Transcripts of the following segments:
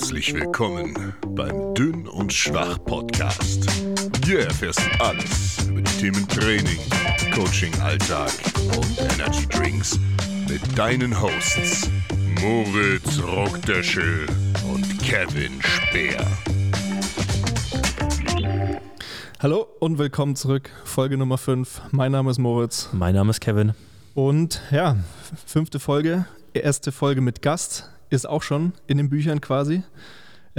Herzlich willkommen beim Dünn und Schwach Podcast. Hier erfährst du alles über die Themen Training, Coaching, Alltag und Energy Drinks mit deinen Hosts Moritz Rockdöschel und Kevin Speer. Hallo und willkommen zurück. Folge Nummer 5. Mein Name ist Moritz. Mein Name ist Kevin. Und ja, fünfte Folge, erste Folge mit Gast ist auch schon in den Büchern quasi.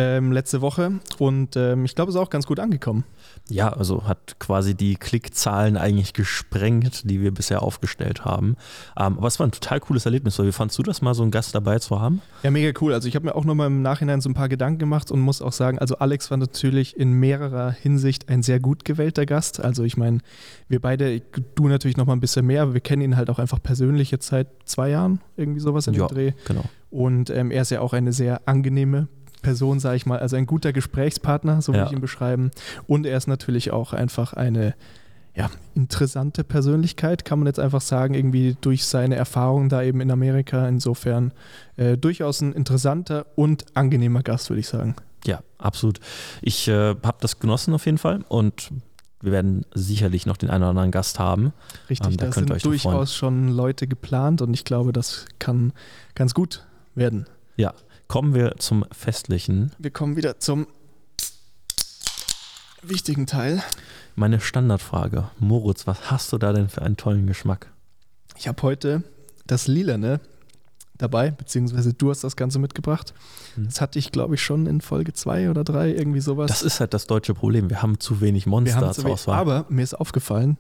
Ähm, letzte Woche und ähm, ich glaube, es ist auch ganz gut angekommen. Ja, also hat quasi die Klickzahlen eigentlich gesprengt, die wir bisher aufgestellt haben. Ähm, aber es war ein total cooles Erlebnis. Wie fandst du das mal, so einen Gast dabei zu haben? Ja, mega cool. Also ich habe mir auch nochmal im Nachhinein so ein paar Gedanken gemacht und muss auch sagen, also Alex war natürlich in mehrerer Hinsicht ein sehr gut gewählter Gast. Also ich meine, wir beide, du natürlich nochmal ein bisschen mehr, aber wir kennen ihn halt auch einfach persönlich jetzt seit zwei Jahren, irgendwie sowas in ja, dem Dreh. genau. Und ähm, er ist ja auch eine sehr angenehme Person, sage ich mal, also ein guter Gesprächspartner, so würde Ja. ich ihn beschreiben. Und er ist natürlich auch einfach eine ja, interessante Persönlichkeit, kann man jetzt einfach sagen, irgendwie durch seine Erfahrungen da eben in Amerika. Insofern äh, durchaus ein interessanter und angenehmer Gast, würde ich sagen. Ja, absolut. Ich äh, habe das genossen auf jeden Fall und wir werden sicherlich noch den einen oder anderen Gast haben. Richtig, Ähm, da da sind durchaus schon Leute geplant und ich glaube, das kann ganz gut werden. Ja, kommen wir zum Festlichen. Wir kommen wieder zum wichtigen Teil. Meine Standardfrage. Moritz, was hast du da denn für einen tollen Geschmack? Ich habe heute das Lilane dabei, beziehungsweise du hast das Ganze mitgebracht. Hm. Das hatte ich, glaube ich, schon in Folge 2 oder 3, irgendwie sowas. Das ist halt das deutsche Problem. Wir haben zu wenig Wir Monster zur zu wenig- Auswahl. aber mir ist aufgefallen,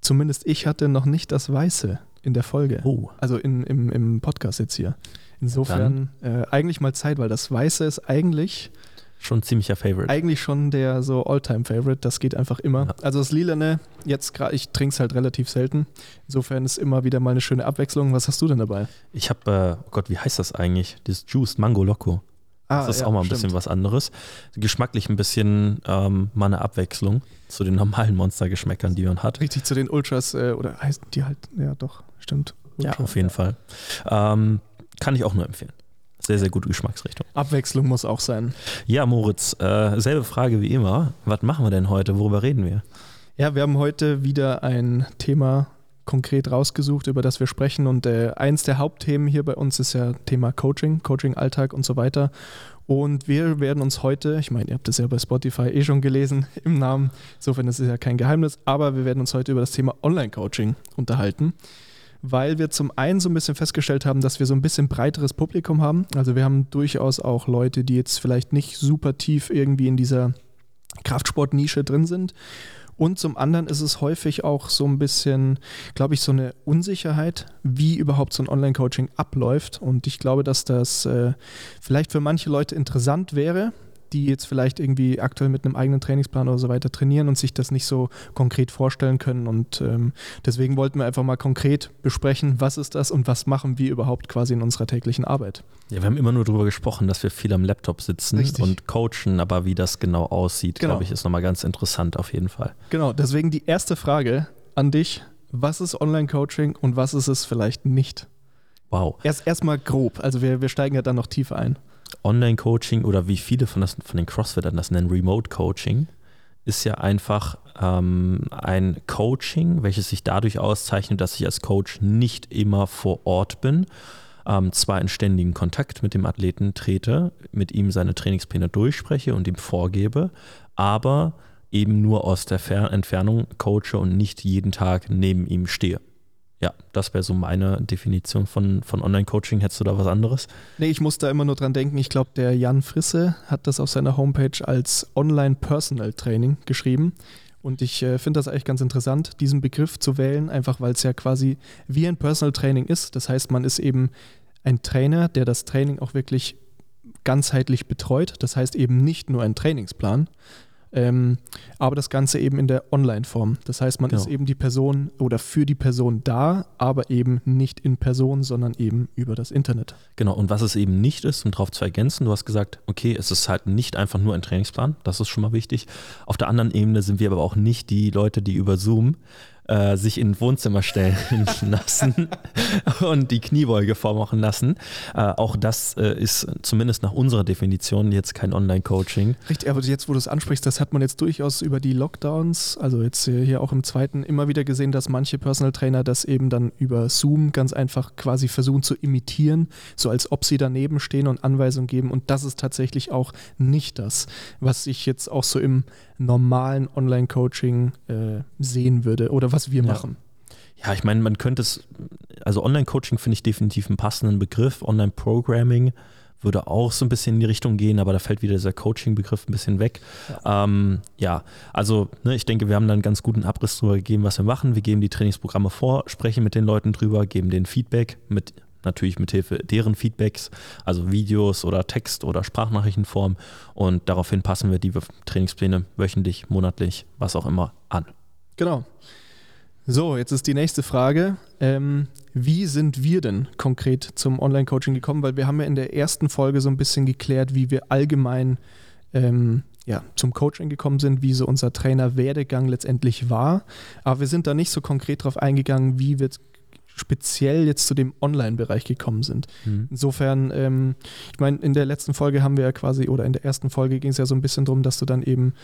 zumindest ich hatte noch nicht das Weiße in der Folge. oh, Also in, im, im Podcast jetzt hier. Insofern äh, eigentlich mal Zeit, weil das Weiße ist eigentlich, schon ein ziemlicher Favorite. eigentlich schon der so All-Time-Favorite. Das geht einfach immer. Ja. Also das Lilane, jetzt gerade, ich trinke es halt relativ selten. Insofern ist immer wieder mal eine schöne Abwechslung. Was hast du denn dabei? Ich habe, äh, oh Gott, wie heißt das eigentlich? Das Juice Mango Loco. Ah, Das ist ja, auch mal ein stimmt. bisschen was anderes. Geschmacklich ein bisschen ähm, mal eine Abwechslung zu den normalen Monstergeschmäckern, die man hat. Richtig zu den Ultras, äh, oder heißt die halt, ja doch, stimmt. Ja, Ultra. auf jeden Fall. Ähm, kann ich auch nur empfehlen. Sehr, sehr gute Geschmacksrichtung. Abwechslung muss auch sein. Ja, Moritz, äh, selbe Frage wie immer. Was machen wir denn heute? Worüber reden wir? Ja, wir haben heute wieder ein Thema konkret rausgesucht, über das wir sprechen. Und äh, eins der Hauptthemen hier bei uns ist ja Thema Coaching, Coaching-Alltag und so weiter. Und wir werden uns heute, ich meine, ihr habt das ja bei Spotify eh schon gelesen im Namen, insofern ist es ja kein Geheimnis, aber wir werden uns heute über das Thema Online-Coaching unterhalten, weil wir zum einen so ein bisschen festgestellt haben, dass wir so ein bisschen breiteres Publikum haben. Also wir haben durchaus auch Leute, die jetzt vielleicht nicht super tief irgendwie in dieser Kraftsportnische drin sind. Und zum anderen ist es häufig auch so ein bisschen, glaube ich, so eine Unsicherheit, wie überhaupt so ein Online-Coaching abläuft. Und ich glaube, dass das äh, vielleicht für manche Leute interessant wäre, die jetzt vielleicht irgendwie aktuell mit einem eigenen Trainingsplan oder so weiter trainieren und sich das nicht so konkret vorstellen können. Und ähm, deswegen wollten wir einfach mal konkret besprechen, was ist das und was machen wir überhaupt quasi in unserer täglichen Arbeit. Ja, wir haben immer nur darüber gesprochen, dass wir viel am Laptop sitzen Richtig. und coachen, aber wie das genau aussieht, Genau. glaube ich, ist nochmal ganz interessant auf jeden Fall. Genau, deswegen die erste Frage an dich. Was ist Online-Coaching und was ist es vielleicht nicht? Wow. Erst erstmal grob, also wir, wir steigen ja dann noch tiefer ein. Online-Coaching oder wie viele von, das, von den Crossfittern das nennen, Remote-Coaching, ist ja einfach ähm, ein Coaching, welches sich dadurch auszeichnet, dass ich als Coach nicht immer vor Ort bin, ähm, zwar in ständigen Kontakt mit dem Athleten trete, mit ihm seine Trainingspläne durchspreche und ihm vorgebe, aber eben nur aus der Fer Entfernung coache und nicht jeden Tag neben ihm stehe. Ja, das wäre so meine Definition von, von Online-Coaching. Hättest du da was anderes? Nee, ich muss da immer nur dran denken, ich glaube, der Jan Frisse hat das auf seiner Homepage als Online-Personal-Training geschrieben. Und ich äh, finde das eigentlich ganz interessant, diesen Begriff zu wählen, einfach weil es ja quasi wie ein Personal Training ist. Das heißt, man ist eben ein Trainer, der das Training auch wirklich ganzheitlich betreut. Das heißt eben nicht nur ein Trainingsplan, ähm, aber das Ganze eben in der Online-Form. Das heißt, man Genau. ist eben die Person oder für die Person da, aber eben nicht in Person, sondern eben über das Internet. Genau, und was es eben nicht ist, um darauf zu ergänzen, du hast gesagt, okay, es ist halt nicht einfach nur ein Trainingsplan, das ist schon mal wichtig. Auf der anderen Ebene sind wir aber auch nicht die Leute, die über Zoom äh, sich in ein Wohnzimmer stellen lassen und die Kniebeuge vormachen lassen. Äh, auch das äh, ist zumindest nach unserer Definition jetzt kein Online-Coaching. Richtig, aber jetzt, wo du es ansprichst, das hat man jetzt durchaus über die Lockdowns, also jetzt hier auch im zweiten, immer wieder gesehen, dass manche Personal Trainer das eben dann über Zoom ganz einfach quasi versuchen zu imitieren, so als ob sie daneben stehen und Anweisungen geben. Und das ist tatsächlich auch nicht das, was ich jetzt auch so im normalen Online-Coaching äh, sehen würde oder was wir machen. Ja, ich meine, man könnte es, also Online-Coaching finde ich definitiv einen passenden Begriff. Online-Programming würde auch so ein bisschen in die Richtung gehen, aber da fällt wieder dieser Coaching-Begriff ein bisschen weg. Ja, ähm, ja also ne, ich denke, wir haben da einen ganz guten Abriss darüber gegeben, was wir machen. Wir geben die Trainingsprogramme vor, sprechen mit den Leuten drüber, geben den Feedback mit natürlich mit Hilfe deren Feedbacks, also Videos oder Text oder Sprachnachrichtenform und daraufhin passen wir die Trainingspläne wöchentlich, monatlich, was auch immer an. Genau. So, jetzt ist die nächste Frage. Ähm, wie sind wir denn konkret zum Online-Coaching gekommen? Weil wir haben ja in der ersten Folge so ein bisschen geklärt, wie wir allgemein ähm, ja, zum Coaching gekommen sind, wie so unser Trainer-Werdegang letztendlich war. Aber wir sind da nicht so konkret darauf eingegangen, wie wir speziell jetzt zu dem Online-Bereich gekommen sind. Mhm. Insofern, ähm, ich meine, in der letzten Folge haben wir ja quasi, oder in der ersten Folge ging es ja so ein bisschen darum, dass du dann eben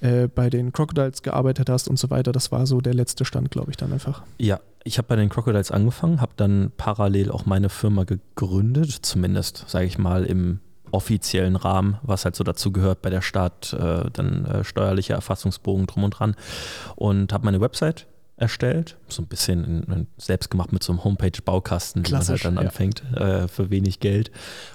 äh, bei den Crocodiles gearbeitet hast und so weiter. Das war so der letzte Stand, glaube ich, dann einfach. Ja, ich habe bei den Crocodiles angefangen, habe dann parallel auch meine Firma gegründet, zumindest, sage ich mal, im offiziellen Rahmen, was halt so dazu gehört bei der Stadt, äh, dann äh, steuerlicher Erfassungsbogen drum und dran und habe meine Website erstellt, so ein bisschen in, in selbst gemacht mit so einem Homepage-Baukasten, wie man halt dann ja. anfängt, äh, für wenig Geld.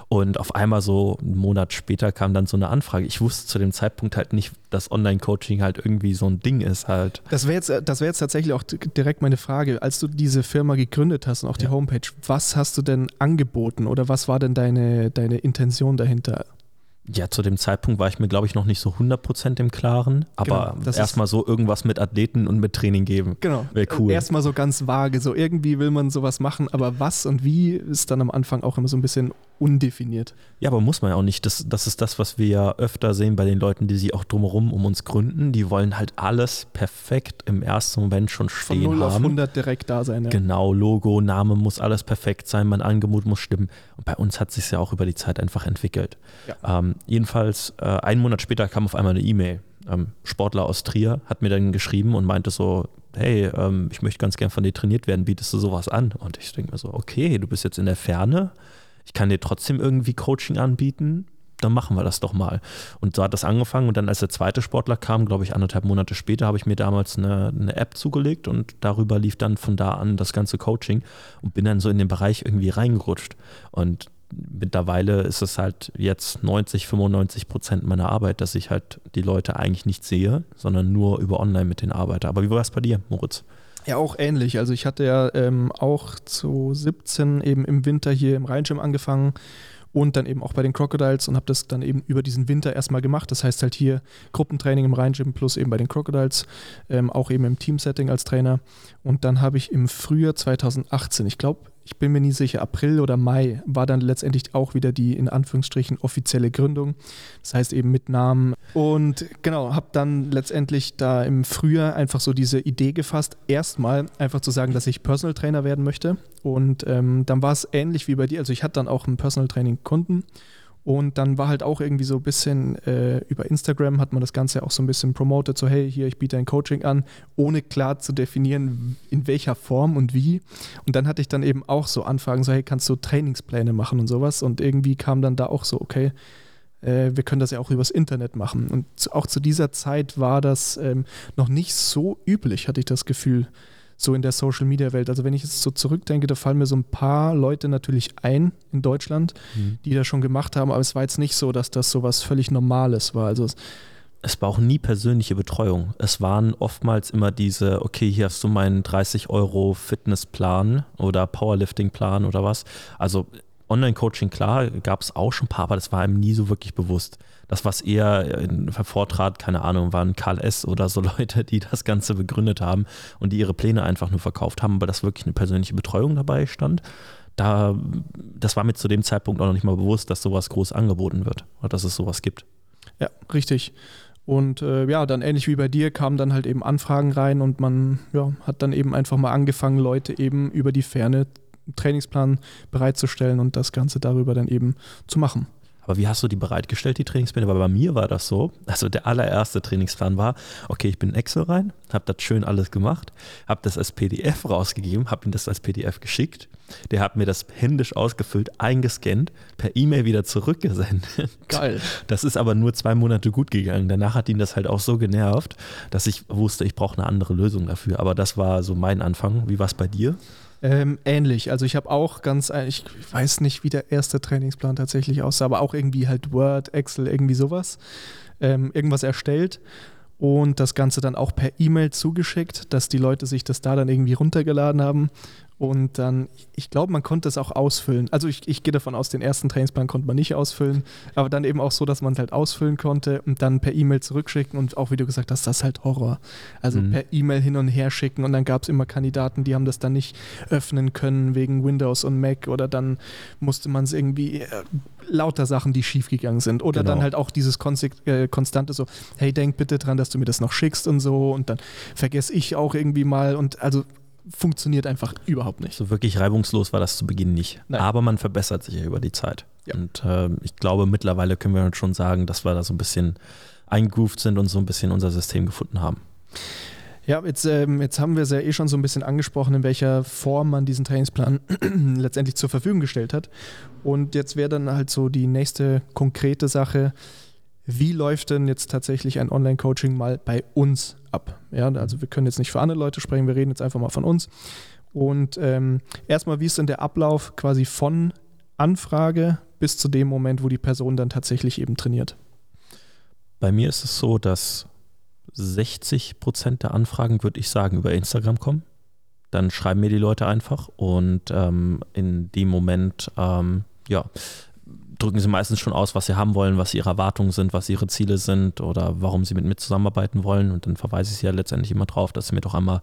Und auf einmal so einen Monat später kam dann so eine Anfrage. Ich wusste zu dem Zeitpunkt halt nicht, dass Online-Coaching halt irgendwie so ein Ding ist halt. Das wäre jetzt, das wär jetzt tatsächlich auch direkt meine Frage. Als du diese Firma gegründet hast und auch die Ja. Homepage, was hast du denn angeboten oder was war denn deine, deine Intention dahinter? Ja, zu dem Zeitpunkt war ich mir, glaube ich, noch nicht so 100% im Klaren, aber Genau, das ist- erstmal so irgendwas mit Athleten und mit Training geben. Genau. Wär cool. Erstmal so ganz vage. So irgendwie will man sowas machen, aber was und wie ist dann am Anfang auch immer so ein bisschen undefiniert. Ja, aber muss man ja auch nicht. Das, das ist das, was wir ja öfter sehen bei den Leuten, die sich auch drumherum um uns gründen. Die wollen halt alles perfekt im ersten Moment schon Von stehen 0 auf haben. 100 direkt da sein. Ja. Genau, Logo, Name muss alles perfekt sein, mein Angebot muss stimmen. Und bei uns hat sich ja auch über die Zeit einfach entwickelt. Ähm, jedenfalls, äh, einen Monat später kam auf einmal eine E-Mail. Ähm, Sportler aus Trier hat mir dann geschrieben und meinte so, hey, ähm, ich möchte ganz gern von dir trainiert werden, bietest du sowas an? Und ich denke mir so, okay, du bist jetzt in der Ferne, ich kann dir trotzdem irgendwie Coaching anbieten, dann machen wir das doch mal. Und so hat das angefangen und dann als der zweite Sportler kam, glaube ich anderthalb Monate später, habe ich mir damals eine, eine App zugelegt und darüber lief dann von da an das ganze Coaching und bin dann so in den Bereich irgendwie reingerutscht. Und mittlerweile ist es halt jetzt 90, 95 Prozent meiner Arbeit, dass ich halt die Leute eigentlich nicht sehe, sondern nur über online mit denen arbeite. Aber wie war es bei dir, Moritz? Ja, auch ähnlich. Also ich hatte ja ähm, auch zu 17 eben im Winter hier im Rheinschirm angefangen und dann eben auch bei den Crocodiles und habe das dann eben über diesen Winter erstmal gemacht. Das heißt halt hier Gruppentraining im Rheinschirm plus eben bei den Crocodiles, ähm, auch eben im Teamsetting als Trainer. Und dann habe ich im Frühjahr 2018, ich glaube, ich bin mir nie sicher, April oder Mai, war dann letztendlich auch wieder die in Anführungsstrichen offizielle Gründung. Das heißt eben mit Namen. Und genau, habe dann letztendlich da im Frühjahr einfach so diese Idee gefasst, erstmal einfach zu sagen, dass ich Personal Trainer werden möchte. Und ähm, dann war es ähnlich wie bei dir. Also ich hatte dann auch einen Personal Training Kunden. Und dann war halt auch irgendwie so ein bisschen äh, über Instagram hat man das Ganze auch so ein bisschen promotet, so hey, hier, ich biete ein Coaching an, ohne klar zu definieren, in welcher Form und wie. Und dann hatte ich dann eben auch so Anfragen, so hey, kannst du Trainingspläne machen und sowas. Und irgendwie kam dann da auch so, okay, äh, wir können das ja auch übers Internet machen. Und auch zu dieser Zeit war das ähm, noch nicht so üblich, hatte ich das Gefühl, so in der Social Media Welt. Also wenn ich jetzt so zurückdenke, da fallen mir so ein paar Leute natürlich ein in Deutschland, die das schon gemacht haben, aber es war jetzt nicht so, dass das so was völlig Normales war. Also es war auch nie persönliche Betreuung. Es waren oftmals immer diese, okay, hier hast du meinen 30 Euro Fitnessplan oder Powerlifting-Plan oder was. Also Online-Coaching, klar, gab es auch schon ein paar, aber das war einem nie so wirklich bewusst. Das, was eher in hervortrat, keine Ahnung, waren Karl S. oder so Leute, die das Ganze begründet haben und die ihre Pläne einfach nur verkauft haben, aber dass wirklich eine persönliche Betreuung dabei stand. Da, das war mir zu dem Zeitpunkt auch noch nicht mal bewusst, dass sowas groß angeboten wird oder dass es sowas gibt. Ja, richtig. Und äh, ja, dann ähnlich wie bei dir kamen dann halt eben Anfragen rein und man ja, hat dann eben einfach mal angefangen, Leute eben über die Ferne Trainingsplan bereitzustellen und das Ganze darüber dann eben zu machen. Aber wie hast du die bereitgestellt, die Trainingspläne? Weil bei mir war das so, also der allererste Trainingsplan war, okay, ich bin in Excel rein, habe das schön alles gemacht, habe das als PDF rausgegeben, habe ihm das als PDF geschickt. Der hat mir das händisch ausgefüllt, eingescannt, per E-Mail wieder zurückgesendet. Geil. Das ist aber nur zwei Monate gut gegangen. Danach hat ihn das halt auch so genervt, dass ich wusste, ich brauche eine andere Lösung dafür. Aber das war so mein Anfang. Wie war es bei dir? Ähm, ähnlich. Also ich habe auch ganz, ich weiß nicht, wie der erste Trainingsplan tatsächlich aussah, aber auch irgendwie halt Word, Excel, irgendwie sowas. Ähm, irgendwas erstellt und das Ganze dann auch per E-Mail zugeschickt, dass die Leute sich das da dann irgendwie runtergeladen haben und dann, ich glaube, man konnte es auch ausfüllen. Also ich, ich gehe davon aus, den ersten Trainingsplan konnte man nicht ausfüllen, aber dann eben auch so, dass man es halt ausfüllen konnte und dann per E-Mail zurückschicken und auch wie du gesagt hast, das ist halt Horror. Also mhm. per E-Mail hin und her schicken und dann gab es immer Kandidaten, die haben das dann nicht öffnen können wegen Windows und Mac oder dann musste man es irgendwie äh, lauter Sachen, die schiefgegangen sind. Oder genau. dann halt auch dieses äh, konstante so, hey, denk bitte dran, dass du mir das noch schickst und so und dann vergesse ich auch irgendwie mal und also funktioniert einfach überhaupt nicht. So wirklich reibungslos war das zu Beginn nicht. Nein. Aber man verbessert sich ja über die Zeit. Ja. Und äh, ich glaube, mittlerweile können wir schon sagen, dass wir da so ein bisschen eingrooved sind und so ein bisschen unser System gefunden haben. Ja, jetzt, ähm, jetzt haben wir es ja eh schon so ein bisschen angesprochen, in welcher Form man diesen Trainingsplan letztendlich zur Verfügung gestellt hat. Und jetzt wäre dann halt so die nächste konkrete Sache, wie läuft denn jetzt tatsächlich ein Online-Coaching mal bei uns ab? Ja, also wir können jetzt nicht für andere Leute sprechen, wir reden jetzt einfach mal von uns. Und ähm, erstmal, wie ist denn der Ablauf quasi von Anfrage bis zu dem Moment, wo die Person dann tatsächlich eben trainiert? Bei mir ist es so, dass 60 Prozent der Anfragen, würde ich sagen, über Instagram kommen. Dann schreiben mir die Leute einfach und ähm, in dem Moment, ähm, ja, drücken sie meistens schon aus, was sie haben wollen, was ihre Erwartungen sind, was ihre Ziele sind oder warum sie mit mir zusammenarbeiten wollen. Und dann verweise ich sie ja letztendlich immer darauf, dass sie mir doch einmal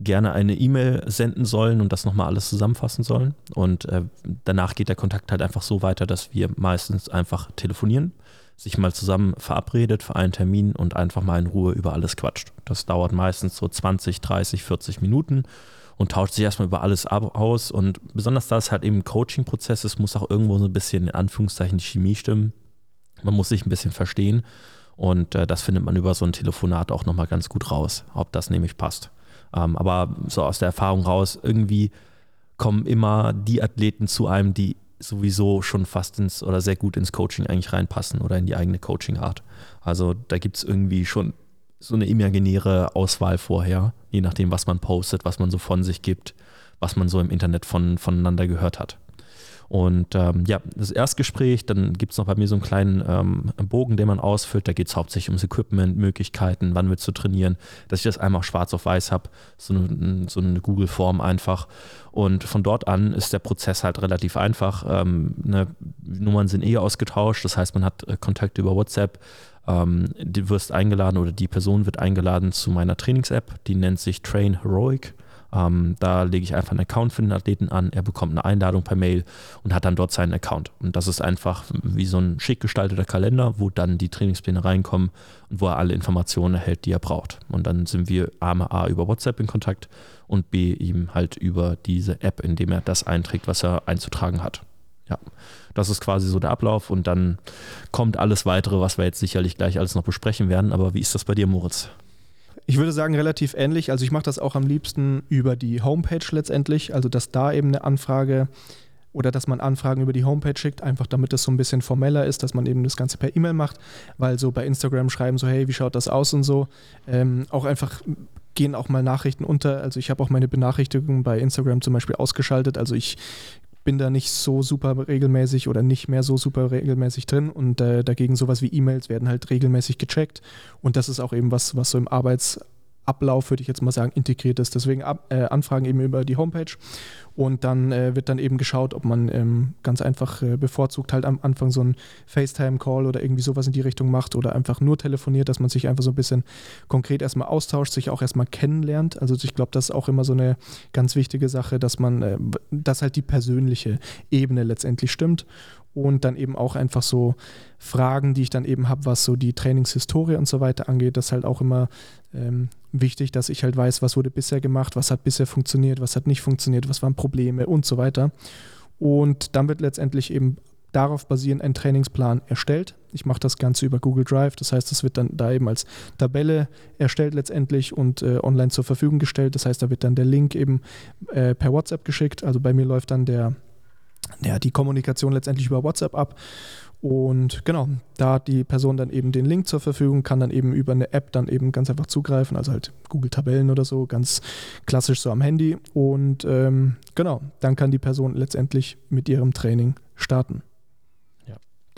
gerne eine E-Mail senden sollen und das nochmal alles zusammenfassen sollen. Und äh, danach geht der Kontakt halt einfach so weiter, dass wir meistens einfach telefonieren, sich mal zusammen verabredet für einen Termin und einfach mal in Ruhe über alles quatscht. Das dauert meistens so 20, 30, 40 Minuten und tauscht sich erstmal über alles aus. Und besonders da es halt eben ein Coaching-Prozess ist, muss auch irgendwo so ein bisschen in Anführungszeichen die Chemie stimmen. Man muss sich ein bisschen verstehen. Und äh, das findet man über so ein Telefonat auch nochmal ganz gut raus, ob das nämlich passt. Ähm, aber so aus der Erfahrung raus, irgendwie kommen immer die Athleten zu einem, die sowieso schon fast ins oder sehr gut ins Coaching eigentlich reinpassen oder in die eigene Coaching-Art. Also da gibt es irgendwie schon so eine imaginäre Auswahl vorher, je nachdem, was man postet, was man so von sich gibt, was man so im Internet von, voneinander gehört hat. Und ähm, ja, das Erstgespräch, dann gibt es noch bei mir so einen kleinen ähm, Bogen, den man ausfüllt. Da geht es hauptsächlich ums Equipment, Möglichkeiten, wann willst du trainieren, dass ich das einmal schwarz auf weiß habe, so eine, so eine Google-Form einfach. Und von dort an ist der Prozess halt relativ einfach. Ähm, ne, Nummern sind eh ausgetauscht, das heißt, man hat äh, Kontakte über WhatsApp. Ähm, du wirst eingeladen oder die Person wird eingeladen zu meiner Trainings-App, die nennt sich Train Heroic. Ähm, da lege ich einfach einen Account für den Athleten an, er bekommt eine Einladung per Mail und hat dann dort seinen Account. Und das ist einfach wie so ein schick gestalteter Kalender, wo dann die Trainingspläne reinkommen und wo er alle Informationen erhält, die er braucht. Und dann sind wir A, A über WhatsApp in Kontakt und B ihm halt über diese App, indem er das einträgt, was er einzutragen hat. Ja, das ist quasi so der Ablauf und dann kommt alles weitere, was wir jetzt sicherlich gleich alles noch besprechen werden. Aber wie ist das bei dir, Moritz? Ich würde sagen, relativ ähnlich. Also ich mache das auch am liebsten über die Homepage letztendlich. Also dass da eben eine Anfrage oder dass man Anfragen über die Homepage schickt, einfach damit es so ein bisschen formeller ist, dass man eben das Ganze per E-Mail macht, weil so bei Instagram schreiben so, hey, wie schaut das aus und so. Ähm, auch einfach gehen auch mal Nachrichten unter. Also ich habe auch meine Benachrichtigungen bei Instagram zum Beispiel ausgeschaltet. Also ich bin da nicht so super regelmäßig oder nicht mehr so super regelmäßig drin und äh, dagegen sowas wie E-Mails werden halt regelmäßig gecheckt und das ist auch eben was, was so im Arbeits Ablauf, würde ich jetzt mal sagen, integriert ist. Deswegen ab, äh, Anfragen eben über die Homepage und dann äh, wird dann eben geschaut, ob man ähm, ganz einfach äh, bevorzugt halt am Anfang so einen FaceTime-Call oder irgendwie sowas in die Richtung macht oder einfach nur telefoniert, dass man sich einfach so ein bisschen konkret erstmal austauscht, sich auch erstmal kennenlernt. Also ich glaube, das ist auch immer so eine ganz wichtige Sache, dass man, äh, dass halt die persönliche Ebene letztendlich stimmt und dann eben auch einfach so Fragen, die ich dann eben habe, was so die Trainingshistorie und so weiter angeht, das ist halt auch immer ähm, wichtig, dass ich halt weiß, was wurde bisher gemacht, was hat bisher funktioniert, was hat nicht funktioniert, was waren Probleme und so weiter. Und dann wird letztendlich eben darauf basierend ein Trainingsplan erstellt. Ich mache das Ganze über Google Drive, das heißt, es wird dann da eben als Tabelle erstellt letztendlich und äh, online zur Verfügung gestellt. Das heißt, da wird dann der Link eben äh, per WhatsApp geschickt. Also bei mir läuft dann der, ja, die Kommunikation letztendlich über WhatsApp ab und genau, da hat die Person dann eben den Link zur Verfügung, kann dann eben über eine App dann eben ganz einfach zugreifen, also halt Google Tabellen oder so, ganz klassisch so am Handy. Und ähm, genau, dann kann die Person letztendlich mit ihrem Training starten.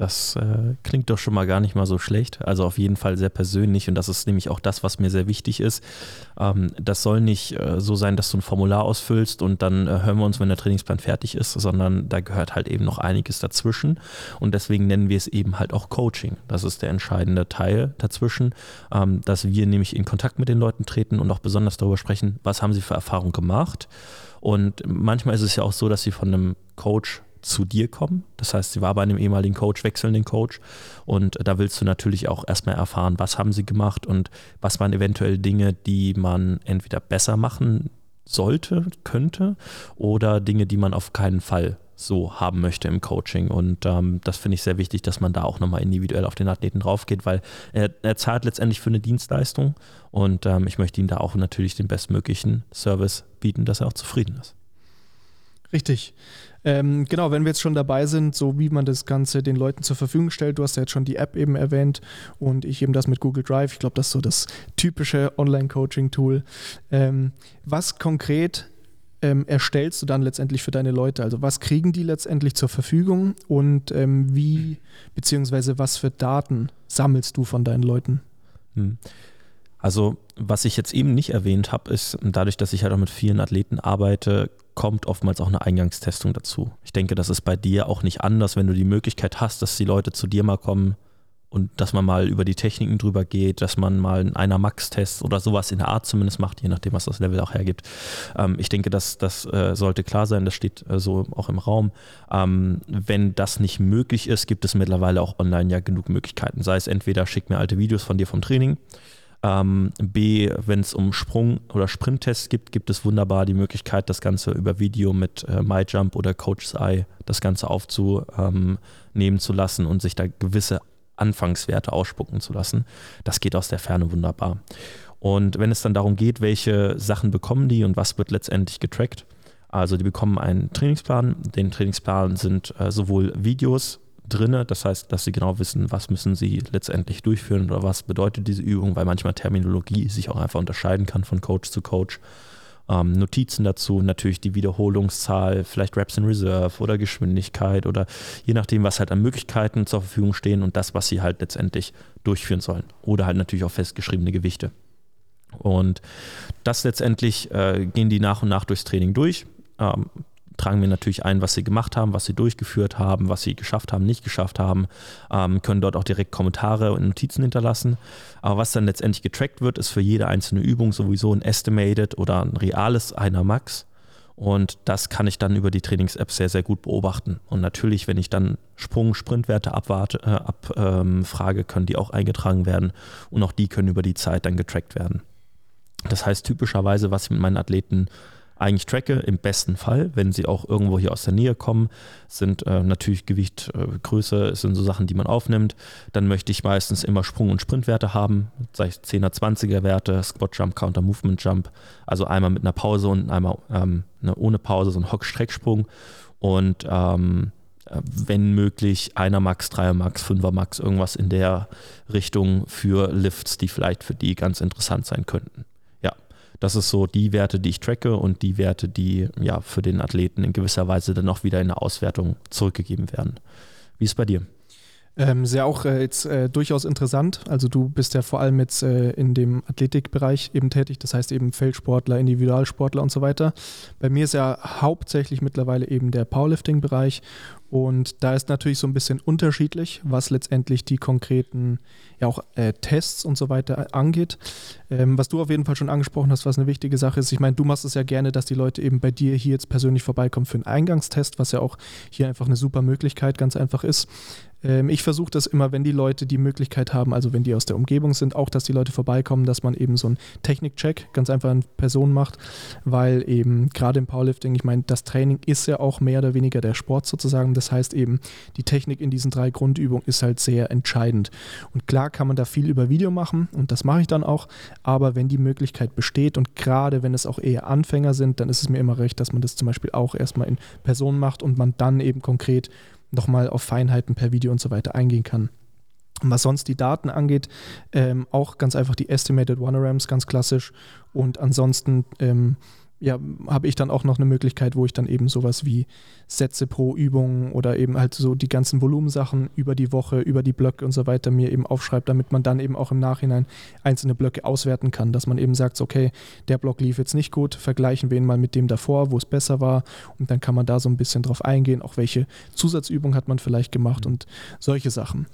Das äh, klingt doch schon mal gar nicht mal so schlecht. Also auf jeden Fall sehr persönlich und das ist nämlich auch das, was mir sehr wichtig ist. Ähm, das soll nicht äh, so sein, dass du ein Formular ausfüllst und dann äh, hören wir uns, wenn der Trainingsplan fertig ist, sondern da gehört halt eben noch einiges dazwischen und deswegen nennen wir es eben halt auch Coaching. Das ist der entscheidende Teil dazwischen, ähm, dass wir nämlich in Kontakt mit den Leuten treten und auch besonders darüber sprechen, was haben sie für Erfahrungen gemacht. Und manchmal ist es ja auch so, dass sie von einem Coach zu dir kommen. Das heißt, sie war bei einem ehemaligen Coach, wechseln den Coach und da willst du natürlich auch erstmal erfahren, was haben sie gemacht und was waren eventuell Dinge, die man entweder besser machen sollte, könnte oder Dinge, die man auf keinen Fall so haben möchte im Coaching. Und ähm, das finde ich sehr wichtig, dass man da auch nochmal individuell auf den Athleten drauf geht, weil er, er zahlt letztendlich für eine Dienstleistung und ähm, ich möchte ihm da auch natürlich den bestmöglichen Service bieten, dass er auch zufrieden ist. Richtig. Ähm, genau, wenn wir jetzt schon dabei sind, so wie man das Ganze den Leuten zur Verfügung stellt, du hast ja jetzt schon die App eben erwähnt und ich eben das mit Google Drive. Ich glaube, das ist so das typische Online-Coaching-Tool. Ähm, was konkret ähm, erstellst du dann letztendlich für deine Leute? Also was kriegen die letztendlich zur Verfügung und ähm, wie, beziehungsweise was für Daten sammelst du von deinen Leuten? Hm. Also was ich jetzt eben nicht erwähnt habe, ist dadurch, dass ich halt auch mit vielen Athleten arbeite, kommt oftmals auch eine Eingangstestung dazu. Ich denke, das ist bei dir auch nicht anders, wenn du die Möglichkeit hast, dass die Leute zu dir mal kommen und dass man mal über die Techniken drüber geht, dass man mal einen einer Max-Test oder sowas in der Art zumindest macht, je nachdem, was das Level auch hergibt. Ähm, ich denke, das, das äh, sollte klar sein, das steht äh, so auch im Raum. Ähm, wenn das nicht möglich ist, gibt es mittlerweile auch online ja genug Möglichkeiten. Sei es entweder schick mir alte Videos von dir vom Training ähm, B, wenn es um Sprung- oder Sprinttests gibt, gibt es wunderbar die Möglichkeit, das Ganze über Video mit äh, MyJump oder Coach's Eye das Ganze aufzunehmen ähm, zu lassen und sich da gewisse Anfangswerte ausspucken zu lassen. Das geht aus der Ferne wunderbar. Und wenn es dann darum geht, welche Sachen bekommen die und was wird letztendlich getrackt, also die bekommen einen Trainingsplan. Den Trainingsplan sind äh, sowohl Videos drin. Das heißt, dass sie genau wissen, was müssen sie letztendlich durchführen oder was bedeutet diese Übung, weil manchmal Terminologie sich auch einfach unterscheiden kann von Coach zu Coach. Ähm, Notizen dazu, natürlich die Wiederholungszahl, vielleicht Reps in Reserve oder Geschwindigkeit oder je nachdem, was halt an Möglichkeiten zur Verfügung stehen und das, was sie halt letztendlich durchführen sollen. Oder halt natürlich auch festgeschriebene Gewichte. Und das letztendlich äh, gehen die nach und nach durchs Training durch. Ähm, tragen wir natürlich ein, was sie gemacht haben, was sie durchgeführt haben, was sie geschafft haben, nicht geschafft haben, ähm, können dort auch direkt Kommentare und Notizen hinterlassen. Aber was dann letztendlich getrackt wird, ist für jede einzelne Übung sowieso ein Estimated oder ein reales einer Max. Und das kann ich dann über die Trainings-App sehr, sehr gut beobachten. Und natürlich, wenn ich dann Sprung-, Sprintwerte abwarte, äh, abfrage, ähm, können die auch eingetragen werden. Und auch die können über die Zeit dann getrackt werden. Das heißt, typischerweise, was ich mit meinen Athleten eigentlich tracke, im besten Fall, wenn sie auch irgendwo hier aus der Nähe kommen, sind äh, natürlich Gewicht, äh, Größe, sind so Sachen, die man aufnimmt. Dann möchte ich meistens immer Sprung- und Sprintwerte haben, sei es 10er, 20er Werte, Squat Jump, Counter Movement Jump, also einmal mit einer Pause und einmal ähm, eine ohne Pause, so ein Hock-Strecksprung und ähm, äh, wenn möglich, einer Max, Dreier Max, Fünfer Max, irgendwas in der Richtung für Lifts, die vielleicht für die ganz interessant sein könnten. Das ist so die Werte, die ich tracke und die Werte, die ja für den Athleten in gewisser Weise dann auch wieder in der Auswertung zurückgegeben werden. Wie ist es bei dir? Ähm, sehr auch äh, jetzt äh, durchaus interessant. Also du bist ja vor allem jetzt äh, in dem Athletikbereich eben tätig, das heißt eben Feldsportler, Individualsportler und so weiter. Bei mir ist ja hauptsächlich mittlerweile eben der Powerlifting-Bereich und da ist natürlich so ein bisschen unterschiedlich, was letztendlich die konkreten ja auch äh, Tests und so weiter angeht. Ähm, was du auf jeden Fall schon angesprochen hast, was eine wichtige Sache ist. Ich meine, du machst es ja gerne, dass die Leute eben bei dir hier jetzt persönlich vorbeikommen für einen Eingangstest, was ja auch hier einfach eine super Möglichkeit ganz einfach ist. Ähm, ich versuche das immer, wenn die Leute die Möglichkeit haben, also wenn die aus der Umgebung sind, auch, dass die Leute vorbeikommen, dass man eben so einen Technikcheck ganz einfach in Person macht, weil eben gerade im Powerlifting, ich meine, das Training ist ja auch mehr oder weniger der Sport sozusagen. Das heißt eben, die Technik in diesen drei Grundübungen ist halt sehr entscheidend. Und klar kann man da viel über Video machen und das mache ich dann auch, aber wenn die Möglichkeit besteht und gerade wenn es auch eher Anfänger sind, dann ist es mir immer recht, dass man das zum Beispiel auch erstmal in Person macht und man dann eben konkret nochmal auf Feinheiten per Video und so weiter eingehen kann. Und was sonst die Daten angeht, ähm, auch ganz einfach die Estimated One-Rams, ganz klassisch. Und ansonsten ähm, ja, habe ich dann auch noch eine Möglichkeit, wo ich dann eben sowas wie Sätze pro Übung oder eben halt so die ganzen Volumensachen über die Woche, über die Blöcke und so weiter mir eben aufschreibt, damit man dann eben auch im Nachhinein einzelne Blöcke auswerten kann, dass man eben sagt, okay, der Block lief jetzt nicht gut, vergleichen wir ihn mal mit dem davor, wo es besser war. Und dann kann man da so ein bisschen drauf eingehen, auch welche Zusatzübung hat man vielleicht gemacht und solche Sachen.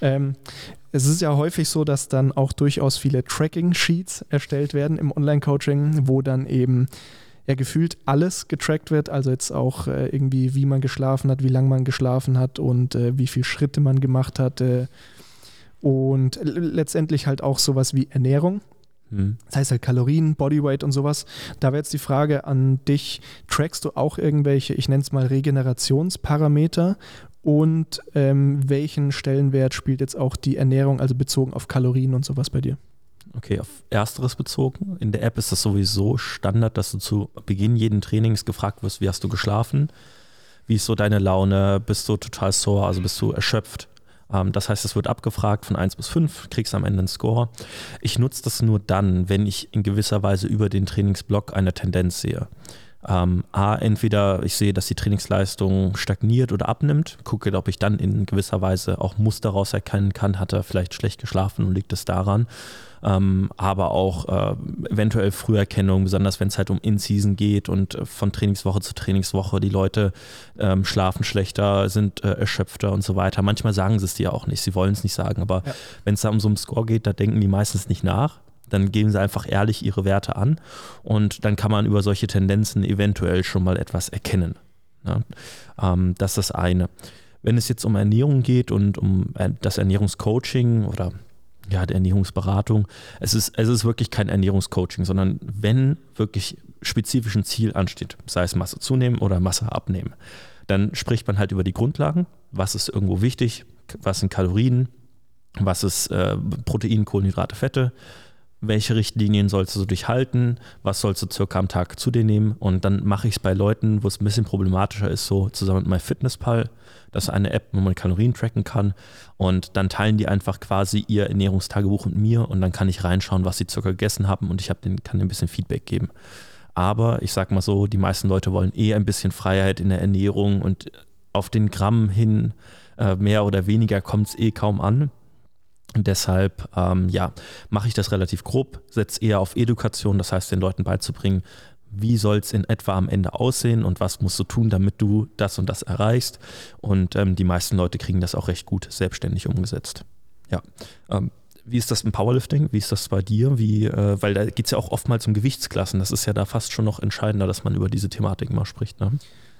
Ähm, es ist ja häufig so, dass dann auch durchaus viele Tracking-Sheets erstellt werden im Online-Coaching, wo dann eben ja gefühlt alles getrackt wird, also jetzt auch äh, irgendwie, wie man geschlafen hat, wie lange man geschlafen hat und äh, wie viele Schritte man gemacht hat. Äh, und letztendlich halt auch sowas wie Ernährung. Hm. Das heißt halt Kalorien, Bodyweight und sowas. Da wäre jetzt die Frage an dich, trackst du auch irgendwelche, ich nenne es mal Regenerationsparameter und ähm, welchen Stellenwert spielt jetzt auch die Ernährung, also bezogen auf Kalorien und sowas bei dir? Okay, auf Ersteres bezogen. In der App ist das sowieso Standard, dass du zu Beginn jeden Trainings gefragt wirst, wie hast du geschlafen? Wie ist so deine Laune? Bist du total sore, also bist du erschöpft? Ähm, das heißt, es wird abgefragt von 1 bis 5, kriegst am Ende einen Score. Ich nutze das nur dann, wenn ich in gewisser Weise über den Trainingsblock eine Tendenz sehe. Ähm, A, entweder ich sehe, dass die Trainingsleistung stagniert oder abnimmt, gucke, ob ich dann in gewisser Weise auch Muster daraus erkennen kann, hat er vielleicht schlecht geschlafen und liegt es daran. Ähm, aber auch äh, eventuell Früherkennung, besonders wenn es halt um In-Season geht und äh, von Trainingswoche zu Trainingswoche die Leute ähm, schlafen schlechter, sind äh, erschöpfter und so weiter. Manchmal sagen sie es dir auch nicht, sie wollen es nicht sagen, aber ja. wenn es da um so einen Score geht, da denken die meistens nicht nach. Dann geben sie einfach ehrlich ihre Werte an und dann kann man über solche Tendenzen eventuell schon mal etwas erkennen. Ja? Ähm, das ist das eine. Wenn es jetzt um Ernährung geht und um äh, das Ernährungscoaching oder ja, die Ernährungsberatung, es ist, es ist wirklich kein Ernährungscoaching, sondern wenn wirklich spezifisch ein Ziel ansteht, sei es Masse zunehmen oder Masse abnehmen, dann spricht man halt über die Grundlagen, was ist irgendwo wichtig, was sind Kalorien, was ist äh, Protein, Kohlenhydrate, Fette, welche Richtlinien sollst du durchhalten, was sollst du circa am Tag zu dir nehmen und dann mache ich es bei Leuten, wo es ein bisschen problematischer ist, so zusammen mit MyFitnessPal, das ist eine App, wo man Kalorien tracken kann und dann teilen die einfach quasi ihr Ernährungstagebuch mit mir und dann kann ich reinschauen, was sie circa gegessen haben und ich den, kann ein bisschen Feedback geben. Aber ich sag mal so, die meisten Leute wollen eh ein bisschen Freiheit in der Ernährung und auf den Gramm hin äh, mehr oder weniger kommt es eh kaum an. Deshalb, ähm, ja, mache ich das relativ grob, setze eher auf Education, das heißt, den Leuten beizubringen, wie soll es in etwa am Ende aussehen und was musst du tun, damit du das und das erreichst. Und ähm, die meisten Leute kriegen das auch recht gut selbstständig umgesetzt. Ja. Ähm, wie ist das im Powerlifting? Wie ist das bei dir? Wie, äh, weil da geht es ja auch oftmals um Gewichtsklassen. Das ist ja da fast schon noch entscheidender, dass man über diese Thematik mal spricht. Ne?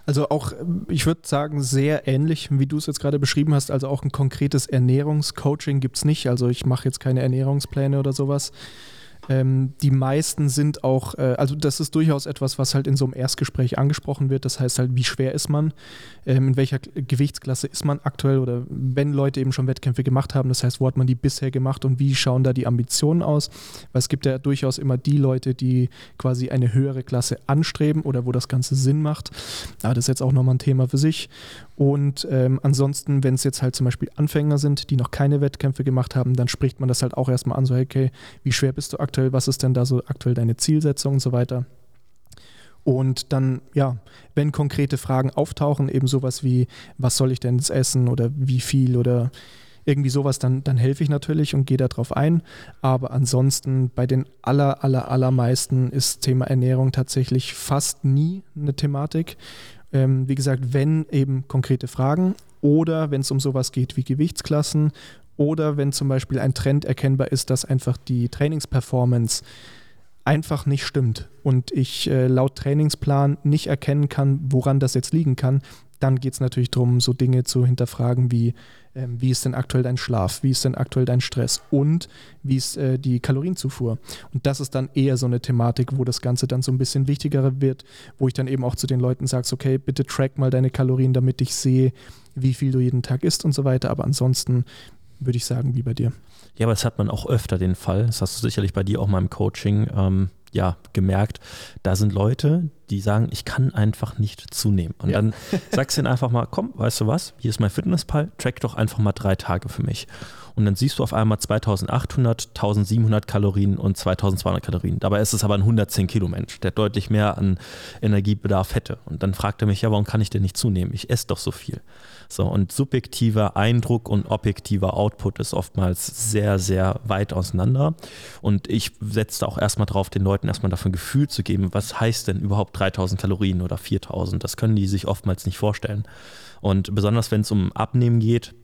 Also auch, ich würde sagen, sehr ähnlich, wie du es jetzt gerade beschrieben hast. Also auch ein konkretes Ernährungscoaching gibt es nicht. Also ich mache jetzt keine Ernährungspläne oder sowas. Ähm, die meisten sind auch, äh, also das ist durchaus etwas, was halt in so einem Erstgespräch angesprochen wird. Das heißt halt, wie schwer ist man, ähm, in welcher Gewichtsklasse ist man aktuell oder wenn Leute eben schon Wettkämpfe gemacht haben, das heißt, wo hat man die bisher gemacht und wie schauen da die Ambitionen aus? Weil es gibt ja durchaus immer die Leute, die quasi eine höhere Klasse anstreben oder wo das Ganze Sinn macht. Aber das ist jetzt auch nochmal ein Thema für sich. Und ähm, ansonsten, wenn es jetzt halt zum Beispiel Anfänger sind, die noch keine Wettkämpfe gemacht haben, dann spricht man das halt auch erstmal an, so, hey, okay, wie schwer bist du aktuell, was ist denn da so aktuell deine Zielsetzung und so weiter. Und dann, ja, wenn konkrete Fragen auftauchen, eben sowas wie, was soll ich denn jetzt essen oder wie viel oder irgendwie sowas, dann, dann helfe ich natürlich und gehe darauf ein. Aber ansonsten bei den aller, aller, allermeisten ist Thema Ernährung tatsächlich fast nie eine Thematik. Ähm, wie gesagt, wenn eben konkrete Fragen oder wenn es um sowas geht wie Gewichtsklassen. Oder wenn zum Beispiel ein Trend erkennbar ist, dass einfach die Trainingsperformance einfach nicht stimmt und ich äh, laut Trainingsplan nicht erkennen kann, woran das jetzt liegen kann, dann geht es natürlich darum, so Dinge zu hinterfragen wie, ähm, wie ist denn aktuell dein Schlaf, wie ist denn aktuell dein Stress und wie ist äh, die Kalorienzufuhr. Und das ist dann eher so eine Thematik, wo das Ganze dann so ein bisschen wichtiger wird, wo ich dann eben auch zu den Leuten sage, okay, bitte track mal deine Kalorien, damit ich sehe, wie viel du jeden Tag isst und so weiter. Aber ansonsten würde ich sagen, wie bei dir. Ja, aber das hat man auch öfter den Fall. Das hast du sicherlich bei dir auch mal im Coaching ähm, ja, gemerkt. Da sind Leute, die sagen, ich kann einfach nicht zunehmen. Und ja. dann sagst du ihnen einfach mal, komm, weißt du was, hier ist mein Fitnesspal, track doch einfach mal drei Tage für mich. Und dann siehst du auf einmal 2800, 1700 Kalorien und 2200 Kalorien. Dabei ist es aber ein 110 Kilo Mensch, der deutlich mehr an Energiebedarf hätte. Und dann fragt er mich, ja, warum kann ich denn nicht zunehmen? Ich esse doch so viel. So, und subjektiver Eindruck und objektiver Output ist oftmals sehr, sehr weit auseinander. Und ich setze auch erstmal drauf, den Leuten erstmal ein Gefühl zu geben, was heißt denn überhaupt 3000 Kalorien oder 4000? Das können die sich oftmals nicht vorstellen. Und besonders wenn es um Abnehmen geht,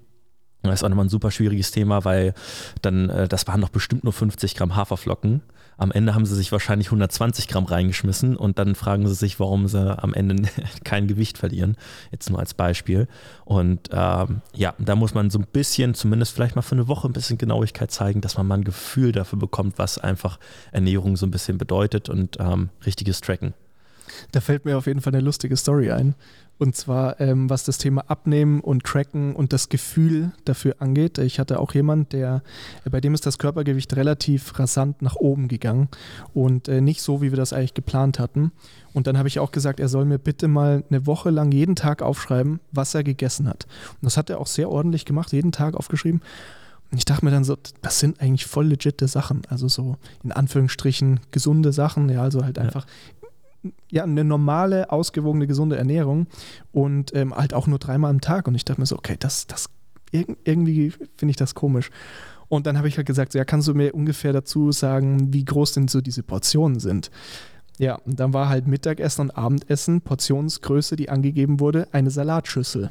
das ist auch nochmal ein super schwieriges Thema, weil dann, äh, das waren doch bestimmt nur 50 Gramm Haferflocken. Am Ende haben sie sich wahrscheinlich 120 Gramm reingeschmissen und dann fragen sie sich, warum sie am Ende kein Gewicht verlieren. Jetzt nur als Beispiel. Und ähm, ja, da muss man so ein bisschen, zumindest vielleicht mal für eine Woche ein bisschen Genauigkeit zeigen, dass man mal ein Gefühl dafür bekommt, was einfach Ernährung so ein bisschen bedeutet und ähm, richtiges Tracken. Da fällt mir auf jeden Fall eine lustige Story ein. Und zwar, ähm, was das Thema Abnehmen und Tracken und das Gefühl dafür angeht. Ich hatte auch jemand, der, bei dem ist das Körpergewicht relativ rasant nach oben gegangen und äh, nicht so, wie wir das eigentlich geplant hatten. Und dann habe ich auch gesagt, er soll mir bitte mal eine Woche lang jeden Tag aufschreiben, was er gegessen hat. Und das hat er auch sehr ordentlich gemacht, jeden Tag aufgeschrieben. Und ich dachte mir dann so, das sind eigentlich voll legitime Sachen. Also so in Anführungsstrichen gesunde Sachen. Ja, also halt einfach ja, eine normale, ausgewogene, gesunde Ernährung und ähm, halt auch nur dreimal am Tag. Und ich dachte mir so, okay, das, das irgendwie finde ich das komisch. Und dann habe ich halt gesagt, so, ja, kannst du mir ungefähr dazu sagen, wie groß denn so diese Portionen sind? Ja, und dann war halt Mittagessen und Abendessen, Portionsgröße, die angegeben wurde, eine Salatschüssel.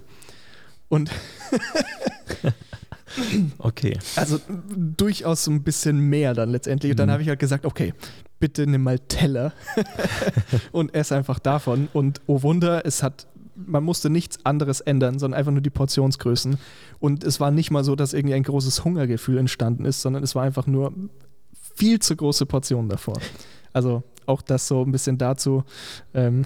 Und okay. Also durchaus so ein bisschen mehr dann letztendlich. Und dann mhm. habe ich halt gesagt, okay, bitte nimm mal Teller und ess einfach davon. Und oh Wunder, es hat, man musste nichts anderes ändern, sondern einfach nur die Portionsgrößen. Und es war nicht mal so, dass irgendwie ein großes Hungergefühl entstanden ist, sondern es war einfach nur viel zu große Portionen davor. Also auch das so ein bisschen dazu. Ähm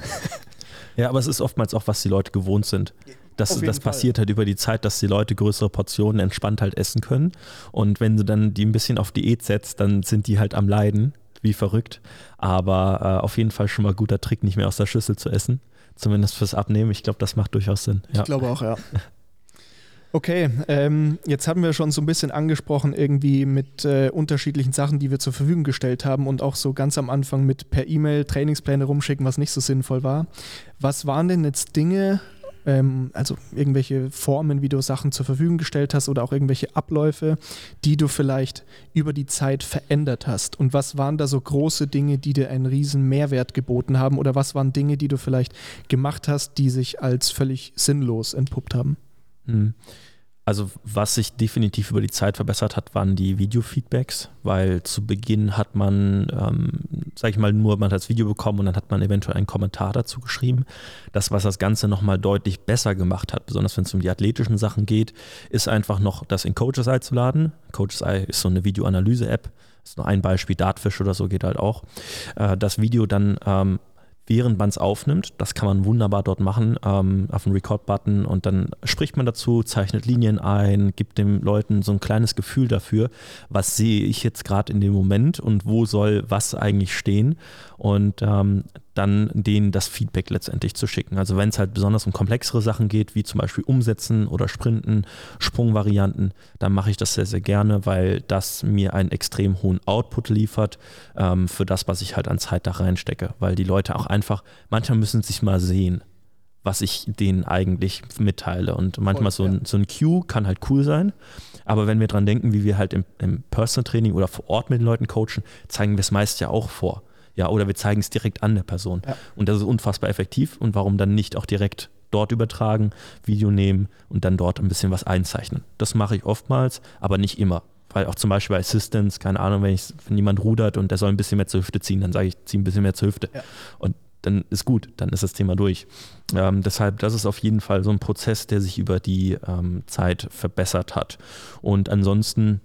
ja, aber es ist oftmals auch, was die Leute gewohnt sind. Das, das passiert halt über die Zeit, dass die Leute größere Portionen entspannt halt essen können. Und wenn du dann die ein bisschen auf Diät setzt, dann sind die halt am Leiden wie verrückt. Aber äh, auf jeden Fall schon mal guter Trick, nicht mehr aus der Schüssel zu essen. Zumindest fürs Abnehmen. Ich glaube, das macht durchaus Sinn. Ja. Ich glaube auch, ja. Okay, ähm, jetzt haben wir schon so ein bisschen angesprochen, irgendwie mit äh, unterschiedlichen Sachen, die wir zur Verfügung gestellt haben und auch so ganz am Anfang mit per E-Mail Trainingspläne rumschicken, was nicht so sinnvoll war. Was waren denn jetzt Dinge, ähm, also irgendwelche Formen, wie du Sachen zur Verfügung gestellt hast oder auch irgendwelche Abläufe, die du vielleicht über die Zeit verändert hast? Und was waren da so große Dinge, die dir einen riesen Mehrwert geboten haben? Oder was waren Dinge, die du vielleicht gemacht hast, die sich als völlig sinnlos entpuppt haben? Mhm. Also was sich definitiv über die Zeit verbessert hat, waren die Video-Feedbacks, weil zu Beginn hat man, ähm, sag ich mal, nur man hat das Video bekommen und dann hat man eventuell einen Kommentar dazu geschrieben. Das, was das Ganze nochmal deutlich besser gemacht hat, besonders wenn es um die athletischen Sachen geht, ist einfach noch das in Coaches Eye zu laden. Coaches Eye ist so eine Videoanalyse-App. Ist nur ein Beispiel, Dartfish oder so geht halt auch. Äh, das Video dann ähm, während man es aufnimmt. Das kann man wunderbar dort machen, ähm, auf den Record-Button und dann spricht man dazu, zeichnet Linien ein, gibt den Leuten so ein kleines Gefühl dafür, was sehe ich jetzt gerade in dem Moment und wo soll was eigentlich stehen. Und ähm, dann denen das Feedback letztendlich zu schicken. Also wenn es halt besonders um komplexere Sachen geht, wie zum Beispiel Umsetzen oder Sprinten, Sprungvarianten, dann mache ich das sehr, sehr gerne, weil das mir einen extrem hohen Output liefert ähm, für das, was ich halt an Zeit da reinstecke. Weil die Leute auch einfach, manchmal müssen sich mal sehen, was ich denen eigentlich mitteile. Und manchmal Voll, so, ein, so ein Cue kann halt cool sein. Aber wenn wir dran denken, wie wir halt im, im Personal Training oder vor Ort mit den Leuten coachen, zeigen wir es meist ja auch vor. Ja, oder wir zeigen es direkt an der Person. Ja. Und das ist unfassbar effektiv. Und warum dann nicht auch direkt dort übertragen, Video nehmen und dann dort ein bisschen was einzeichnen? Das mache ich oftmals, aber nicht immer. Weil auch zum Beispiel bei Assistance, keine Ahnung, wenn, ich, wenn jemand rudert und der soll ein bisschen mehr zur Hüfte ziehen, dann sage ich, zieh ein bisschen mehr zur Hüfte. Ja. Und dann ist gut, dann ist das Thema durch. Ähm, deshalb, das ist auf jeden Fall so ein Prozess, der sich über die ähm, Zeit verbessert hat. Und ansonsten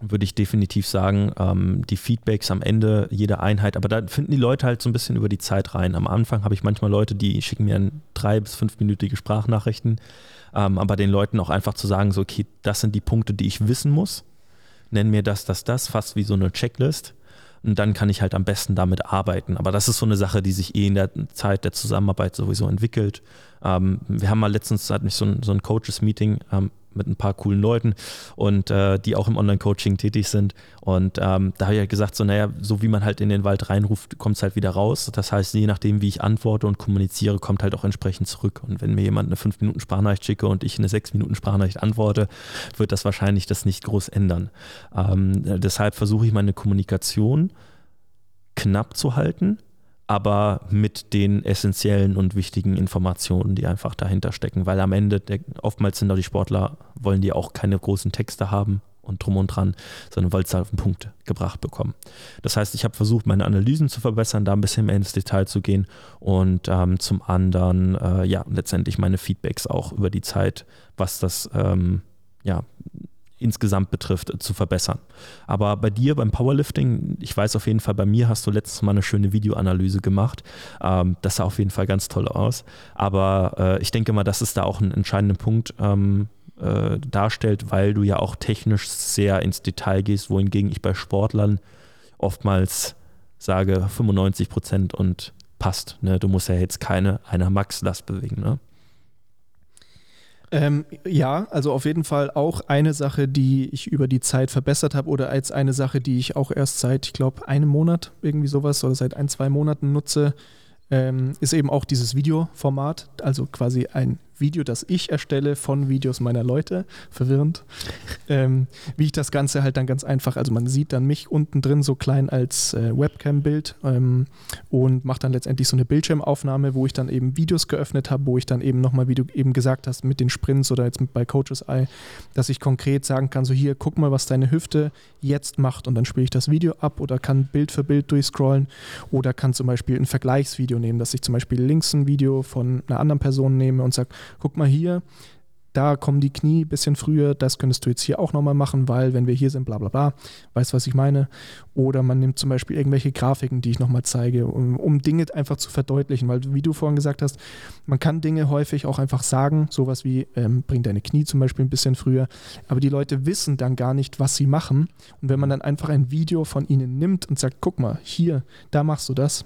würde ich definitiv sagen, ähm, die Feedbacks am Ende jeder Einheit, aber da finden die Leute halt so ein bisschen über die Zeit rein. Am Anfang habe ich manchmal Leute, die schicken mir drei- bis fünfminütige Sprachnachrichten, ähm, aber den Leuten auch einfach zu sagen, so, okay, das sind die Punkte, die ich wissen muss, nenn mir das, das, das, fast wie so eine Checklist. Und dann kann ich halt am besten damit arbeiten. Aber das ist so eine Sache, die sich eh in der Zeit der Zusammenarbeit sowieso entwickelt. Ähm, wir haben mal letztens, hat mich so ein, so ein Coaches-Meeting ähm, mit ein paar coolen Leuten und äh, die auch im Online-Coaching tätig sind. Und ähm, da habe ich halt gesagt, so, naja, so wie man halt in den Wald reinruft, kommt es halt wieder raus. Das heißt, je nachdem, wie ich antworte und kommuniziere, kommt halt auch entsprechend zurück. Und wenn mir jemand eine 5-Minuten-Sprachnachricht schicke und ich eine 6-Minuten-Sprachnachricht antworte, wird das wahrscheinlich das nicht groß ändern. Ähm, deshalb versuche ich meine Kommunikation knapp zu halten, aber mit den essentiellen und wichtigen Informationen, die einfach dahinter stecken. Weil am Ende, oftmals sind da die Sportler, wollen die auch keine großen Texte haben und drum und dran, sondern weil es halt auf den Punkt gebracht bekommen. Das heißt, ich habe versucht, meine Analysen zu verbessern, da ein bisschen mehr ins Detail zu gehen und ähm, zum anderen, äh, ja, letztendlich meine Feedbacks auch über die Zeit, was das, ähm, ja, insgesamt betrifft, zu verbessern. Aber bei dir beim Powerlifting, ich weiß auf jeden Fall, bei mir hast du letztes Mal eine schöne Videoanalyse gemacht. Ähm, das sah auf jeden Fall ganz toll aus. Aber äh, ich denke mal, dass es da auch einen entscheidenden Punkt ähm, äh, darstellt, weil du ja auch technisch sehr ins Detail gehst, wohingegen ich bei Sportlern oftmals sage 95 Prozent und passt. Ne? Du musst ja jetzt keine einer Max-Last bewegen. Ne? Ähm, ja, also auf jeden Fall auch eine Sache, die ich über die Zeit verbessert habe oder als eine Sache, die ich auch erst seit, ich glaube, einem Monat irgendwie sowas oder seit ein, zwei Monaten nutze, ähm, ist eben auch dieses Videoformat, also quasi ein Video, das ich erstelle von Videos meiner Leute. Verwirrend. ähm, wie ich das Ganze halt dann ganz einfach, also man sieht dann mich unten drin so klein als äh, Webcam-Bild ähm, und macht dann letztendlich so eine Bildschirmaufnahme, wo ich dann eben Videos geöffnet habe, wo ich dann eben nochmal, wie du eben gesagt hast, mit den Sprints oder jetzt bei Coaches Eye, dass ich konkret sagen kann, so hier, guck mal, was deine Hüfte jetzt macht und dann spiele ich das Video ab oder kann Bild für Bild durchscrollen oder kann zum Beispiel ein Vergleichsvideo nehmen, dass ich zum Beispiel links ein Video von einer anderen Person nehme und sage, guck mal hier, da kommen die Knie ein bisschen früher, das könntest du jetzt hier auch nochmal machen, weil wenn wir hier sind, bla bla bla, weißt du, was ich meine? Oder man nimmt zum Beispiel irgendwelche Grafiken, die ich nochmal zeige, um, um, Dinge einfach zu verdeutlichen, weil wie du vorhin gesagt hast, man kann Dinge häufig auch einfach sagen, sowas wie, ähm, bring deine Knie zum Beispiel ein bisschen früher, aber die Leute wissen dann gar nicht, was sie machen. Und wenn man dann einfach ein Video von ihnen nimmt und sagt, guck mal, hier, da machst du das,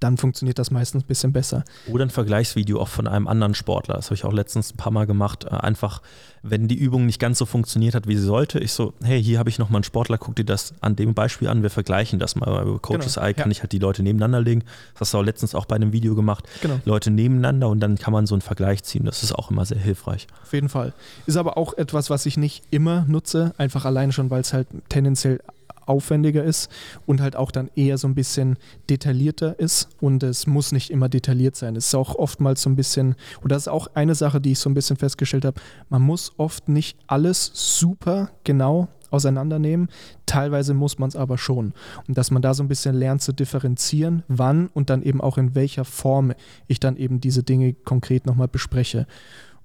dann funktioniert das meistens ein bisschen besser. Oder ein Vergleichsvideo auch von einem anderen Sportler. Das habe ich auch letztens ein paar Mal gemacht. Äh, einfach, wenn die Übung nicht ganz so funktioniert hat, wie sie sollte, ich so, hey, hier habe ich nochmal einen Sportler, guck dir das an dem Beispiel an, wir vergleichen das mal. Über Coaches genau, Eye kann ja. ich halt die Leute nebeneinander legen. Das hast du auch letztens auch bei einem Video gemacht. Genau. Leute nebeneinander und dann kann man so einen Vergleich ziehen. Das ist auch immer sehr hilfreich. Auf jeden Fall. Ist aber auch etwas, was ich nicht immer nutze, einfach alleine schon, weil es halt tendenziell aufwendiger ist und halt auch dann eher so ein bisschen detaillierter ist. Und es muss nicht immer detailliert sein. Es ist auch oftmals so ein bisschen, und das ist auch eine Sache, die ich so ein bisschen festgestellt habe, man muss oft nicht alles super genau auseinandernehmen. Teilweise muss man es aber schon. Und dass man da so ein bisschen lernt zu differenzieren, wann und dann eben auch in welcher Form ich dann eben diese Dinge konkret nochmal bespreche.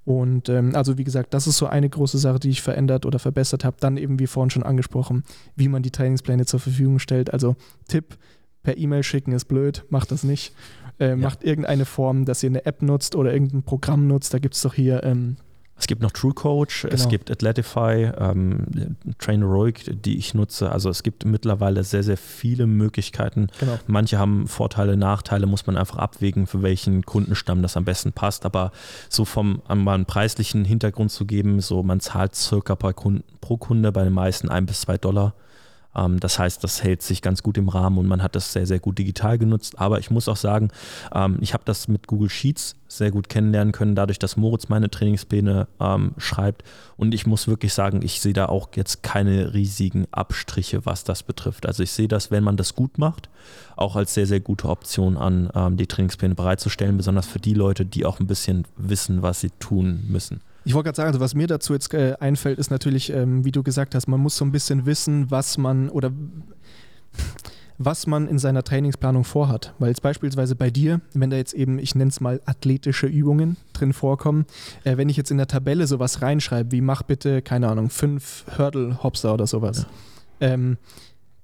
Und ähm, also wie gesagt, das ist so eine große Sache, die ich verändert oder verbessert habe. Dann eben, wie vorhin schon angesprochen, wie man die Trainingspläne zur Verfügung stellt. Also Tipp, per E-Mail schicken ist blöd, macht das nicht. Äh, ja. Macht irgendeine Form, dass ihr eine App nutzt oder irgendein Programm nutzt. Da gibt es doch hier ähm, Es gibt noch True Coach, Genau. es gibt Athletify, ähm, Traineroic, die ich nutze. Also es gibt mittlerweile sehr, sehr viele Möglichkeiten. Genau. Manche haben Vorteile, Nachteile, muss man einfach abwägen, für welchen Kundenstamm das am besten passt. Aber so vom mal einen preislichen Hintergrund zu geben, so man zahlt circa pro Kunde bei den meisten ein bis zwei Dollar. Ähm, das heißt, das hält sich ganz gut im Rahmen und man hat das sehr, sehr gut digital genutzt. Aber ich muss auch sagen, ähm, ich habe das mit Google Sheets sehr gut kennenlernen können, dadurch, dass Moritz meine Trainingspläne ähm, schreibt. Und ich muss wirklich sagen, ich sehe da auch jetzt keine riesigen Abstriche, was das betrifft. Also ich sehe das, wenn man das gut macht, auch als sehr, sehr gute Option an, die Trainingspläne bereitzustellen, besonders für die Leute, die auch ein bisschen wissen, was sie tun müssen. Ich wollte gerade sagen, also was mir dazu jetzt äh, einfällt, ist natürlich, ähm, wie du gesagt hast, man muss so ein bisschen wissen, was man oder was man in seiner Trainingsplanung vorhat. Weil jetzt beispielsweise bei dir, wenn da jetzt eben, ich nenne es mal athletische Übungen drin vorkommen, äh, wenn ich jetzt in der Tabelle sowas reinschreibe, wie mach bitte, keine Ahnung, fünf Hurdle-Hopser oder sowas, ähm,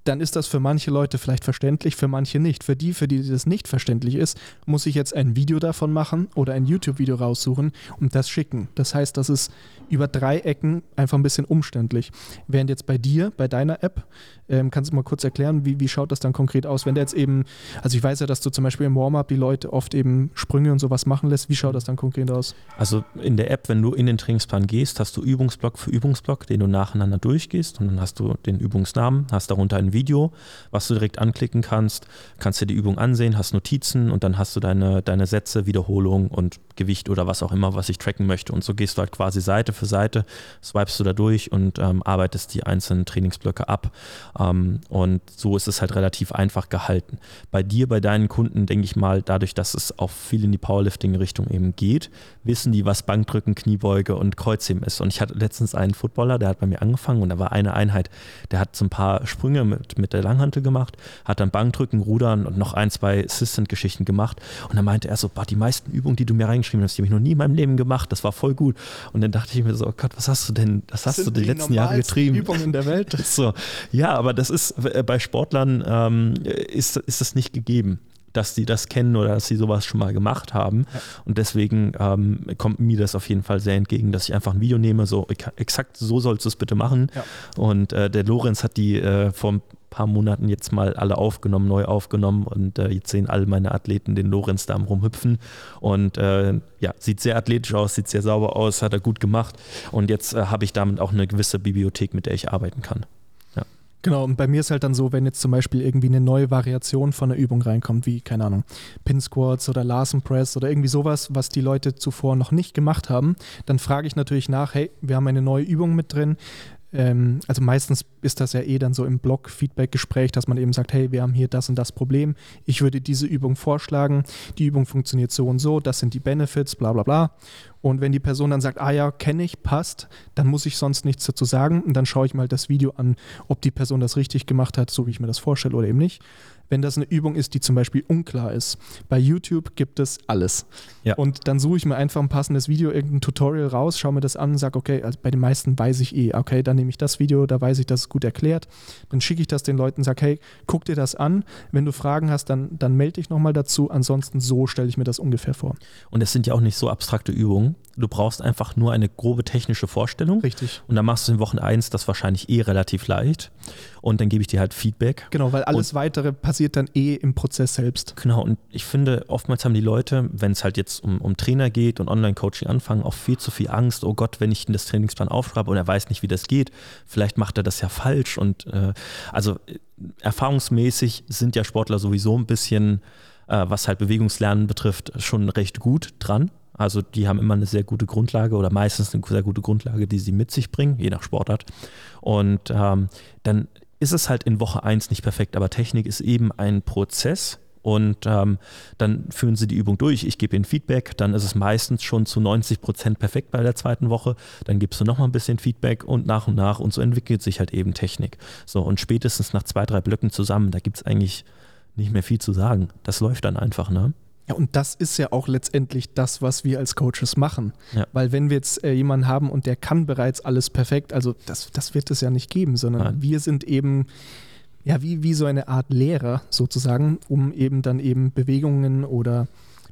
dann ist das für manche Leute vielleicht verständlich, für manche nicht. Für die, für die das nicht verständlich ist, muss ich jetzt ein Video davon machen oder ein YouTube-Video raussuchen und das schicken. Das heißt, das ist über drei Ecken einfach ein bisschen umständlich. Während jetzt bei dir, bei deiner App, ähm, kannst du mal kurz erklären, wie, wie schaut das dann konkret aus? Wenn der jetzt eben, also ich weiß ja, dass du zum Beispiel im Warm-up die Leute oft eben Sprünge und sowas machen lässt. Wie schaut das dann konkret aus? Also in der App, wenn du in den Trainingsplan gehst, hast du Übungsblock für Übungsblock, den du nacheinander durchgehst und dann hast du den Übungsnamen, hast darunter ein Video, was du direkt anklicken kannst, kannst dir die Übung ansehen, hast Notizen und dann hast du deine, deine Sätze, Wiederholung und Gewicht oder was auch immer, was ich tracken möchte. Und so gehst du halt quasi Seite für Seite, swipest du da durch und ähm, arbeitest die einzelnen Trainingsblöcke ab. Ähm, und so ist es halt relativ einfach gehalten. Bei dir, bei deinen Kunden, denke ich mal, dadurch, dass es auch viel in die Powerlifting-Richtung eben geht, wissen die, was Bankdrücken, Kniebeuge und Kreuzheben ist. Und ich hatte letztens einen Footballer, der hat bei mir angefangen und da war eine Einheit, der hat so ein paar Sprünge mit, mit der Langhantel gemacht, hat dann Bankdrücken, Rudern und noch ein, zwei Assistant-Geschichten gemacht. Und dann meinte er so, boah, die meisten Übungen, die du mir reingeschrieben hast, die habe ich noch nie in meinem Leben gemacht, das war voll gut. Und dann dachte ich mir so, oh Gott, was hast du denn, was hast du die, letzten Jahre getrieben? Übungen in der Welt. So, ja, aber das ist äh, bei Sportlern ähm, ist, ist das nicht gegeben, dass sie das kennen oder dass sie sowas schon mal gemacht haben. Ja. Und deswegen ähm, kommt mir das auf jeden Fall sehr entgegen, dass ich einfach ein Video nehme, so exakt so sollst du es bitte machen. Ja. Und äh, der Lorenz hat die äh, vor ein paar Monaten jetzt mal alle aufgenommen, neu aufgenommen und äh, jetzt sehen alle meine Athleten den Lorenz da am rumhüpfen und äh, ja, sieht sehr athletisch aus, sieht sehr sauber aus, hat er gut gemacht und jetzt äh, habe ich damit auch eine gewisse Bibliothek, mit der ich arbeiten kann. Genau, und bei mir ist halt dann so, wenn jetzt zum Beispiel irgendwie eine neue Variation von einer Übung reinkommt, wie, keine Ahnung, Pin Squats oder Larsen Press oder irgendwie sowas, was die Leute zuvor noch nicht gemacht haben, dann frage ich natürlich nach, hey, wir haben eine neue Übung mit drin. Ähm, also meistens ist das ja eh dann so im Blog-Feedback-Gespräch, dass man eben sagt, hey, wir haben hier das und das Problem. Ich würde diese Übung vorschlagen. Die Übung funktioniert so und so. Das sind die Benefits, bla bla bla. Und wenn die Person dann sagt, ah ja, kenne ich, passt, dann muss ich sonst nichts dazu sagen. Und dann schaue ich mal das Video an, ob die Person das richtig gemacht hat, so wie ich mir das vorstelle oder eben nicht. Wenn das eine Übung ist, die zum Beispiel unklar ist. Bei YouTube gibt es alles. Ja. Und dann suche ich mir einfach ein passendes Video, irgendein Tutorial raus, schaue mir das an und sage, okay, also bei den meisten weiß ich eh, okay, dann nehme ich das Video, da weiß ich, das ist gut erklärt. Dann schicke ich das den Leuten und sage, hey, guck dir das an. Wenn du Fragen hast, dann, dann melde dich nochmal dazu. Ansonsten so stelle ich mir das ungefähr vor. Und es sind ja auch nicht so abstrakte Übungen. Du brauchst einfach nur eine grobe technische Vorstellung. Richtig. Und dann machst du in Wochen 1 das wahrscheinlich eh relativ leicht. Und dann gebe ich dir halt Feedback. Genau, weil alles Weitere passiert dann eh im Prozess selbst. Genau, und ich finde, oftmals haben die Leute, wenn es halt jetzt um, um Trainer geht und Online-Coaching anfangen, auch viel zu viel Angst. Oh Gott, wenn ich das Trainingsplan aufschreibe und er weiß nicht, wie das geht, vielleicht macht er das ja falsch. Und äh, also äh, erfahrungsmäßig sind ja Sportler sowieso ein bisschen, äh, was halt Bewegungslernen betrifft, schon recht gut dran. Also die haben immer eine sehr gute Grundlage oder meistens eine sehr gute Grundlage, die sie mit sich bringen, je nach Sportart. Und ähm, dann ist es halt in Woche 1 nicht perfekt, aber Technik ist eben ein Prozess. Und ähm, dann führen sie die Übung durch. Ich gebe ihnen Feedback. Dann ist es meistens schon zu 90 Prozent perfekt bei der zweiten Woche. Dann gibst du nochmal ein bisschen Feedback und nach und nach. Und so entwickelt sich halt eben Technik. So, und spätestens nach zwei, drei Blöcken zusammen, da gibt es eigentlich nicht mehr viel zu sagen. Das läuft dann einfach, ne? Ja, und das ist ja auch letztendlich das, was wir als Coaches machen. Ja. Weil wenn wir jetzt äh, jemanden haben und der kann bereits alles perfekt, also das, das wird es ja nicht geben, sondern Nein. wir sind eben ja wie, wie so eine Art Lehrer sozusagen, um eben dann eben Bewegungen oder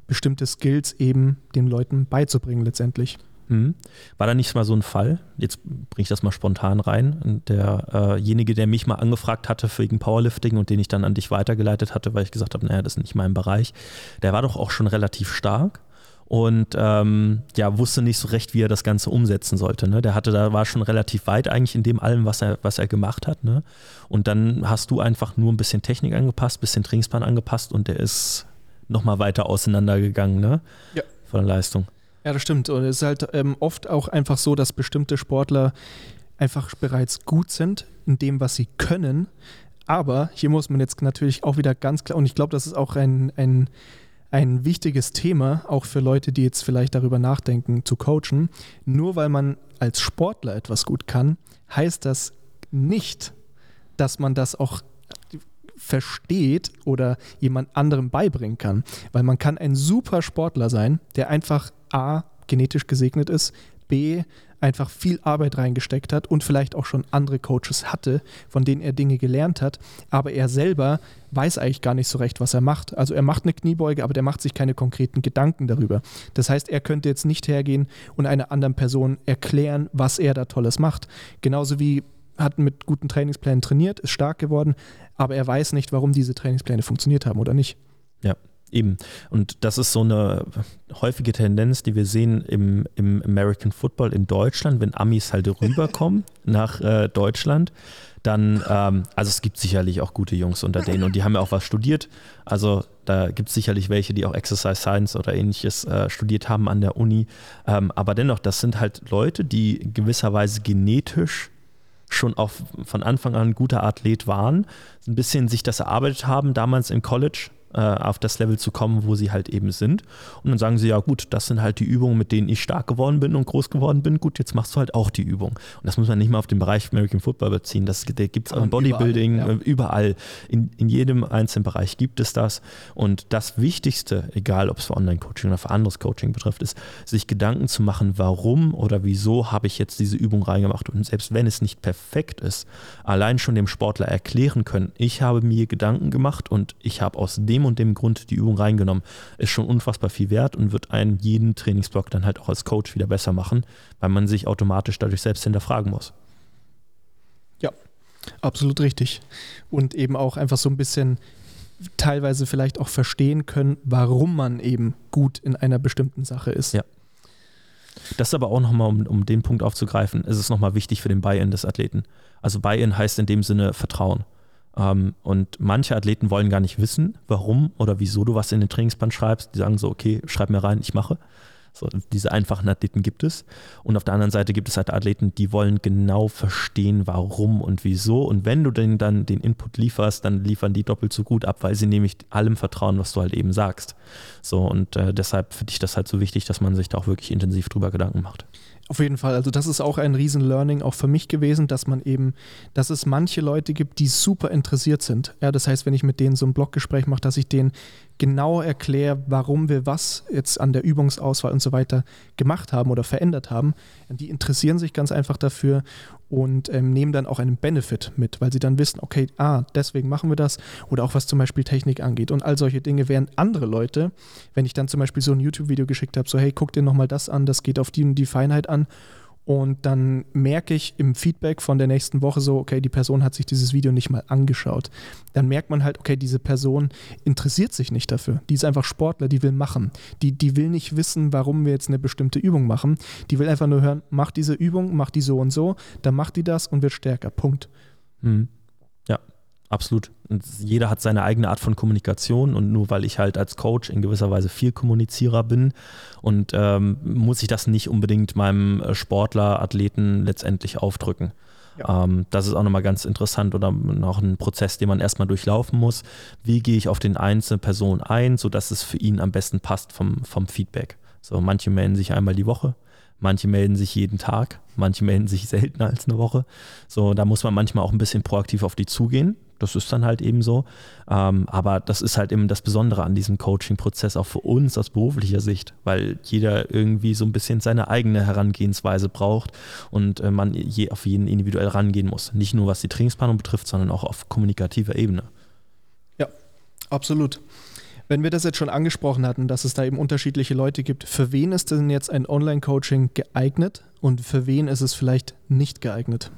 bestimmte Skills eben den Leuten beizubringen letztendlich. Mhm. War da nicht mal so ein Fall? Jetzt bringe ich das mal spontan rein. Derjenige, äh der mich mal angefragt hatte wegen Powerlifting und den ich dann an dich weitergeleitet hatte, weil ich gesagt habe, naja, das ist nicht mein Bereich, der war doch auch schon relativ stark und ähm, ja, wusste nicht so recht, wie er das Ganze umsetzen sollte. Ne? Der hatte, da war schon relativ weit eigentlich in dem allem, was er, was er gemacht hat. Ne? Und dann hast du einfach nur ein bisschen Technik angepasst, ein bisschen Trainingsplan angepasst und der ist nochmal weiter auseinandergegangen, ne? Ja. Von der Leistung. Ja, das stimmt. Und es ist halt ähm, oft auch einfach so, dass bestimmte Sportler einfach bereits gut sind in dem, was sie können. Aber hier muss man jetzt natürlich auch wieder ganz klar, und ich glaube, das ist auch ein, ein ein wichtiges Thema, auch für Leute, die jetzt vielleicht darüber nachdenken, zu coachen. Nur weil man als Sportler etwas gut kann, heißt das nicht, dass man das auch versteht oder jemand anderem beibringen kann. Weil man kann ein super Sportler sein, der einfach A, genetisch gesegnet ist, B, einfach viel Arbeit reingesteckt hat und vielleicht auch schon andere Coaches hatte, von denen er Dinge gelernt hat, aber er selber weiß eigentlich gar nicht so recht, was er macht. Also er macht eine Kniebeuge, aber der macht sich keine konkreten Gedanken darüber. Das heißt, er könnte jetzt nicht hergehen und einer anderen Person erklären, was er da Tolles macht. Genauso wie hat mit guten Trainingsplänen trainiert, ist stark geworden, aber er weiß nicht, warum diese Trainingspläne funktioniert haben oder nicht. Ja, Eben. Und das ist so eine häufige Tendenz, die wir sehen im, im American Football in Deutschland, wenn Amis halt rüberkommen nach äh, Deutschland. Dann, ähm, also es gibt sicherlich auch gute Jungs unter denen und die haben ja auch was studiert. Also da gibt es sicherlich welche, die auch Exercise Science oder ähnliches äh, studiert haben an der Uni. Ähm, aber dennoch, das sind halt Leute, die gewisserweise genetisch schon auch von Anfang an ein guter Athlet waren, ein bisschen sich das erarbeitet haben, damals im College äh, auf das Level zu kommen, wo sie halt eben sind. Und dann sagen sie, ja gut, das sind halt die Übungen, mit denen ich stark geworden bin und groß geworden bin. Gut, jetzt machst du halt auch die Übung. Und das muss man nicht mal auf den Bereich American Football beziehen. Das gibt es auch im Bodybuilding, überall. Ja. überall. In, in jedem einzelnen Bereich gibt es das. Und das Wichtigste, egal ob es für Online-Coaching oder für anderes Coaching betrifft, ist, sich Gedanken zu machen, warum oder wieso habe ich jetzt diese Übung reingemacht. Und selbst wenn es nicht perfekt ist, allein schon dem Sportler erklären können, ich habe mir Gedanken gemacht und ich habe aus dem und dem Grund die Übung reingenommen, ist schon unfassbar viel wert und wird einen jeden Trainingsblock dann halt auch als Coach wieder besser machen, weil man sich automatisch dadurch selbst hinterfragen muss. Ja, absolut richtig. Und eben auch einfach so ein bisschen teilweise vielleicht auch verstehen können, warum man eben gut in einer bestimmten Sache ist. Ja. Das ist aber auch nochmal, um, um den Punkt aufzugreifen, ist es nochmal wichtig für den Buy-in des Athleten. Also Buy-in heißt in dem Sinne Vertrauen. Ähm, und manche Athleten wollen gar nicht wissen, warum oder wieso du was in den Trainingsplan schreibst. Die sagen so, okay, schreib mir rein, ich mache. So, diese einfachen Athleten gibt es. Und auf der anderen Seite gibt es halt Athleten, die wollen genau verstehen, warum und wieso. Und wenn du denen dann den Input lieferst, dann liefern die doppelt so gut ab, weil sie nämlich allem vertrauen, was du halt eben sagst. So, und äh, deshalb finde ich das halt so wichtig, dass man sich da auch wirklich intensiv drüber Gedanken macht. Auf jeden Fall. Also das ist auch ein Riesen-Learning auch für mich gewesen, dass man eben, dass es manche Leute gibt, die super interessiert sind. Ja, das heißt, wenn ich mit denen so ein Bloggespräch mache, dass ich denen genau erkläre, warum wir was jetzt an der Übungsauswahl und so weiter gemacht haben oder verändert haben. Die interessieren sich ganz einfach dafür und ähm, nehmen dann auch einen Benefit mit, weil sie dann wissen, okay, ah, deswegen machen wir das oder auch was zum Beispiel Technik angeht. Und all solche Dinge, während andere Leute, wenn ich dann zum Beispiel so ein YouTube-Video geschickt habe, so hey, guck dir nochmal das an, das geht auf die und die Feinheit an und dann merke ich im Feedback von der nächsten Woche so, okay, die Person hat sich dieses Video nicht mal angeschaut. Dann merkt man halt, okay, diese Person interessiert sich nicht dafür. Die ist einfach Sportler, die will machen. Die, die will nicht wissen, warum wir jetzt eine bestimmte Übung machen. Die will einfach nur hören, mach diese Übung, mach die so und so, dann macht die das und wird stärker. Punkt. Mhm. Absolut. Und jeder hat seine eigene Art von Kommunikation und nur weil ich halt als Coach in gewisser Weise viel Kommunizierer bin und ähm, muss ich das nicht unbedingt meinem äh, Sportler, Athleten letztendlich aufdrücken. Ja. Ähm, das ist auch nochmal ganz interessant oder noch ein Prozess, den man erstmal durchlaufen muss. Wie gehe ich auf den einzelnen Person ein, sodass es für ihn am besten passt vom, vom Feedback. So, manche melden sich einmal die Woche, manche melden sich jeden Tag, manche melden sich seltener als eine Woche. So, da muss man manchmal auch ein bisschen proaktiv auf die zugehen das ist dann halt eben so. Ähm, aber das ist halt eben das Besondere an diesem Coaching-Prozess, auch für uns aus beruflicher Sicht, weil jeder irgendwie so ein bisschen seine eigene Herangehensweise braucht und äh, man je auf jeden individuell rangehen muss. Nicht nur was die Trainingsplanung betrifft, sondern auch auf kommunikativer Ebene. Ja, absolut. Wenn wir das jetzt schon angesprochen hatten, dass es da eben unterschiedliche Leute gibt, für wen ist denn jetzt ein Online-Coaching geeignet und für wen ist es vielleicht nicht geeignet?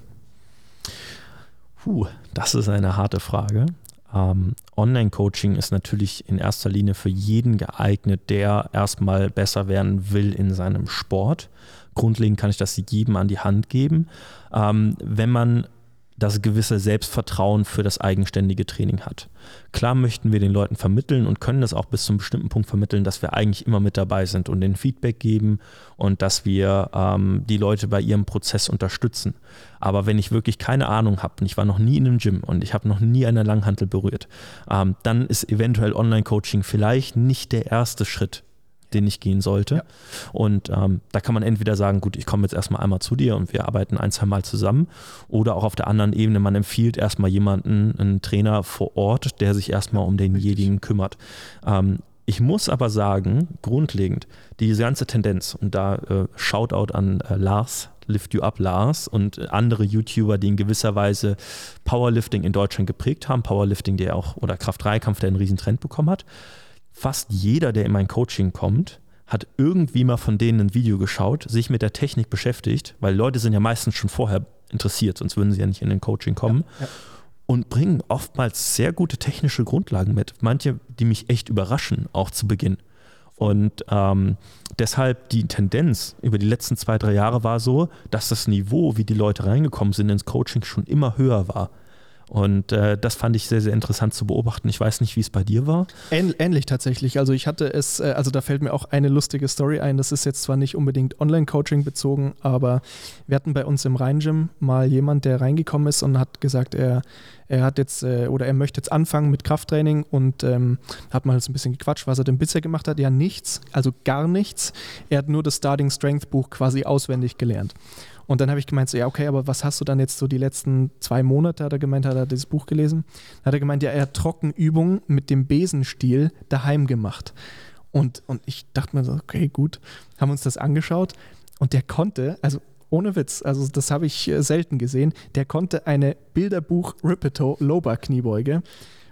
Puh, das ist eine harte Frage. Ähm, Online-Coaching ist natürlich in erster Linie für jeden geeignet, der erstmal besser werden will in seinem Sport. Grundlegend kann ich das jedem an die Hand geben. Ähm, wenn man das gewisse Selbstvertrauen für das eigenständige Training hat. Klar möchten wir den Leuten vermitteln und können das auch bis zu einem bestimmten Punkt vermitteln, dass wir eigentlich immer mit dabei sind und den Feedback geben und dass wir ähm, die Leute bei ihrem Prozess unterstützen. Aber wenn ich wirklich keine Ahnung habe und ich war noch nie in einem Gym und ich habe noch nie eine Langhantel berührt, ähm, dann ist eventuell Online-Coaching vielleicht nicht der erste Schritt den ich gehen sollte. Ja. Und ähm, da kann man entweder sagen, gut, ich komme jetzt erstmal einmal zu dir und wir arbeiten ein, zwei Mal zusammen. Oder auch auf der anderen Ebene, man empfiehlt erstmal jemanden, einen Trainer vor Ort, der sich erstmal um denjenigen kümmert. Ähm, ich muss aber sagen, grundlegend, diese ganze Tendenz, und da äh, Shoutout an äh, Lars, Lift You Up Lars und andere YouTuber, die in gewisser Weise Powerlifting in Deutschland geprägt haben, Powerlifting, der auch, oder Kraft-3-Kampf, der einen riesen Trend bekommen hat fast jeder, der in mein Coaching kommt, hat irgendwie mal von denen ein Video geschaut, sich mit der Technik beschäftigt, weil Leute sind ja meistens schon vorher interessiert, sonst würden sie ja nicht in den Coaching kommen. Ja, ja. Und bringen oftmals sehr gute technische Grundlagen mit. Manche, die mich echt überraschen, auch zu Beginn. Und ähm, deshalb die Tendenz über die letzten zwei, drei Jahre war so, dass das Niveau, wie die Leute reingekommen sind ins Coaching, schon immer höher war. Und äh, das fand ich sehr, sehr interessant zu beobachten. Ich weiß nicht, wie es bei dir war. Ähnlich tatsächlich. Also ich hatte es, äh, also da fällt mir auch eine lustige Story ein. Das ist jetzt zwar nicht unbedingt Online-Coaching bezogen, aber wir hatten bei uns im Rhein-Gym mal jemand, der reingekommen ist und hat gesagt, er, er hat jetzt äh, oder er möchte jetzt anfangen mit Krafttraining und ähm, hat mal so ein bisschen gequatscht, was er denn bisher gemacht hat. Ja, nichts, also gar nichts. Er hat nur das Starting Strength Buch quasi auswendig gelernt. Und dann habe ich gemeint, so, ja, okay, aber was hast du dann jetzt so die letzten zwei Monate, hat er gemeint, hat er dieses Buch gelesen. Dann hat er gemeint, ja, er hat Trockenübungen mit dem Besenstiel daheim gemacht. Und, und ich dachte mir so, okay, gut, haben uns das angeschaut. Und der konnte, also ohne Witz, also das habe ich äh, selten gesehen, der konnte eine Bilderbuch Rippeto Loba Kniebeuge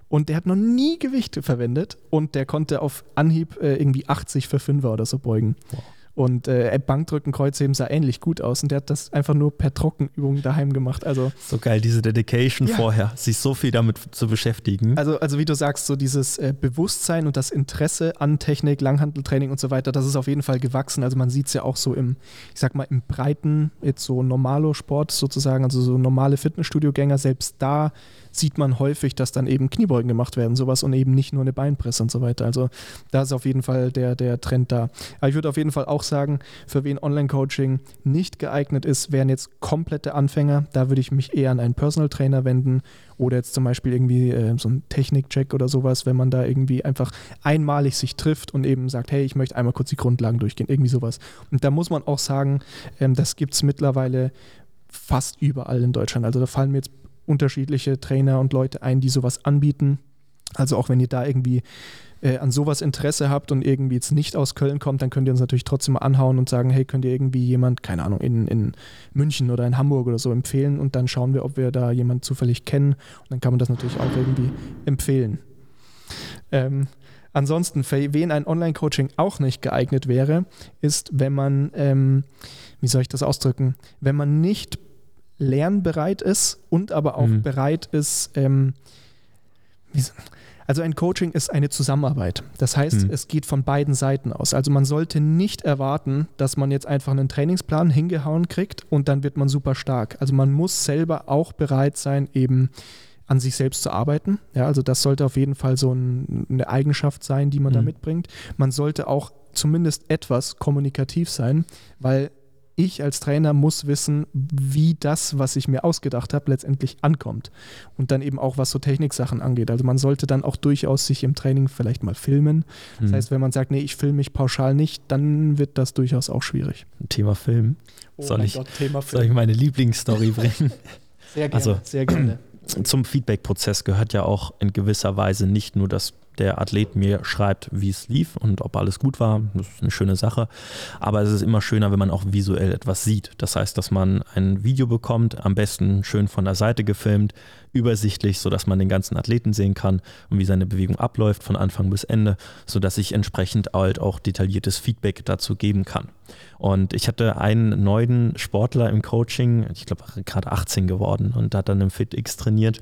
und der hat noch nie Gewichte verwendet und der konnte auf Anhieb äh, irgendwie 80 für 5er oder so beugen. Wow. Und äh, Bankdrücken, Kreuzheben sah ähnlich gut aus und der hat das einfach nur per Trockenübung daheim gemacht. Also so geil, diese Dedication ja. vorher, sich so viel damit zu beschäftigen. Also, also wie du sagst, so dieses äh, Bewusstsein und das Interesse an Technik, Langhanteltraining und so weiter, das ist auf jeden Fall gewachsen. Also man sieht es ja auch so im, ich sag mal, im breiten, jetzt so Normalo-Sport sozusagen, also so normale Fitnessstudio-Gänger, selbst da sieht man häufig, dass dann eben Kniebeugen gemacht werden, sowas und eben nicht nur eine Beinpresse und so weiter. Also da ist auf jeden Fall der, der Trend da. Aber ich würde auf jeden Fall auch sagen, für wen Online-Coaching nicht geeignet ist, wären jetzt komplette Anfänger. Da würde ich mich eher an einen Personal Trainer wenden oder jetzt zum Beispiel irgendwie äh, so ein Technik-Check oder sowas, wenn man da irgendwie einfach einmalig sich trifft und eben sagt, hey, ich möchte einmal kurz die Grundlagen durchgehen, irgendwie sowas. Und da muss man auch sagen, ähm, das gibt es mittlerweile fast überall in Deutschland. Also da fallen mir jetzt unterschiedliche Trainer und Leute ein, die sowas anbieten. Also auch wenn ihr da irgendwie äh, an sowas Interesse habt und irgendwie jetzt nicht aus Köln kommt, dann könnt ihr uns natürlich trotzdem mal anhauen und sagen, hey, könnt ihr irgendwie jemand, keine Ahnung, in, in München oder in Hamburg oder so empfehlen und dann schauen wir, ob wir da jemanden zufällig kennen und dann kann man das natürlich auch irgendwie empfehlen. Ähm, ansonsten, für wen ein Online-Coaching auch nicht geeignet wäre, ist, wenn man, ähm, wie soll ich das ausdrücken, wenn man nicht lernbereit ist und aber auch mhm. bereit ist, ähm, also ein Coaching ist eine Zusammenarbeit. Das heißt, mhm. es geht von beiden Seiten aus. Also man sollte nicht erwarten, dass man jetzt einfach einen Trainingsplan hingehauen kriegt und dann wird man super stark. Also man muss selber auch bereit sein, eben an sich selbst zu arbeiten. Ja, also das sollte auf jeden Fall so ein, eine Eigenschaft sein, die man mhm. da mitbringt. Man sollte auch zumindest etwas kommunikativ sein, weil ich als Trainer muss wissen, wie das, was ich mir ausgedacht habe, letztendlich ankommt. Und dann eben auch, was so Techniksachen angeht. Also man sollte dann auch durchaus sich im Training vielleicht mal filmen. Das mhm. heißt, wenn man sagt, nee, ich filme mich pauschal nicht, dann wird das durchaus auch schwierig. Thema Film. Oh soll, ich, Gott, Thema Film. soll ich meine Lieblingsstory bringen? Sehr gerne, also, sehr gerne. Zum Feedback-Prozess gehört ja auch in gewisser Weise nicht nur das der Athlet mir schreibt, wie es lief und ob alles gut war. Das ist eine schöne Sache. Aber es ist immer schöner, wenn man auch visuell etwas sieht. Das heißt, dass man ein Video bekommt, am besten schön von der Seite gefilmt, übersichtlich, sodass man den ganzen Athleten sehen kann und wie seine Bewegung abläuft von Anfang bis Ende, sodass ich entsprechend halt auch detailliertes Feedback dazu geben kann. Und ich hatte einen neuen Sportler im Coaching, ich glaube gerade 18 geworden und hat dann im FitX trainiert.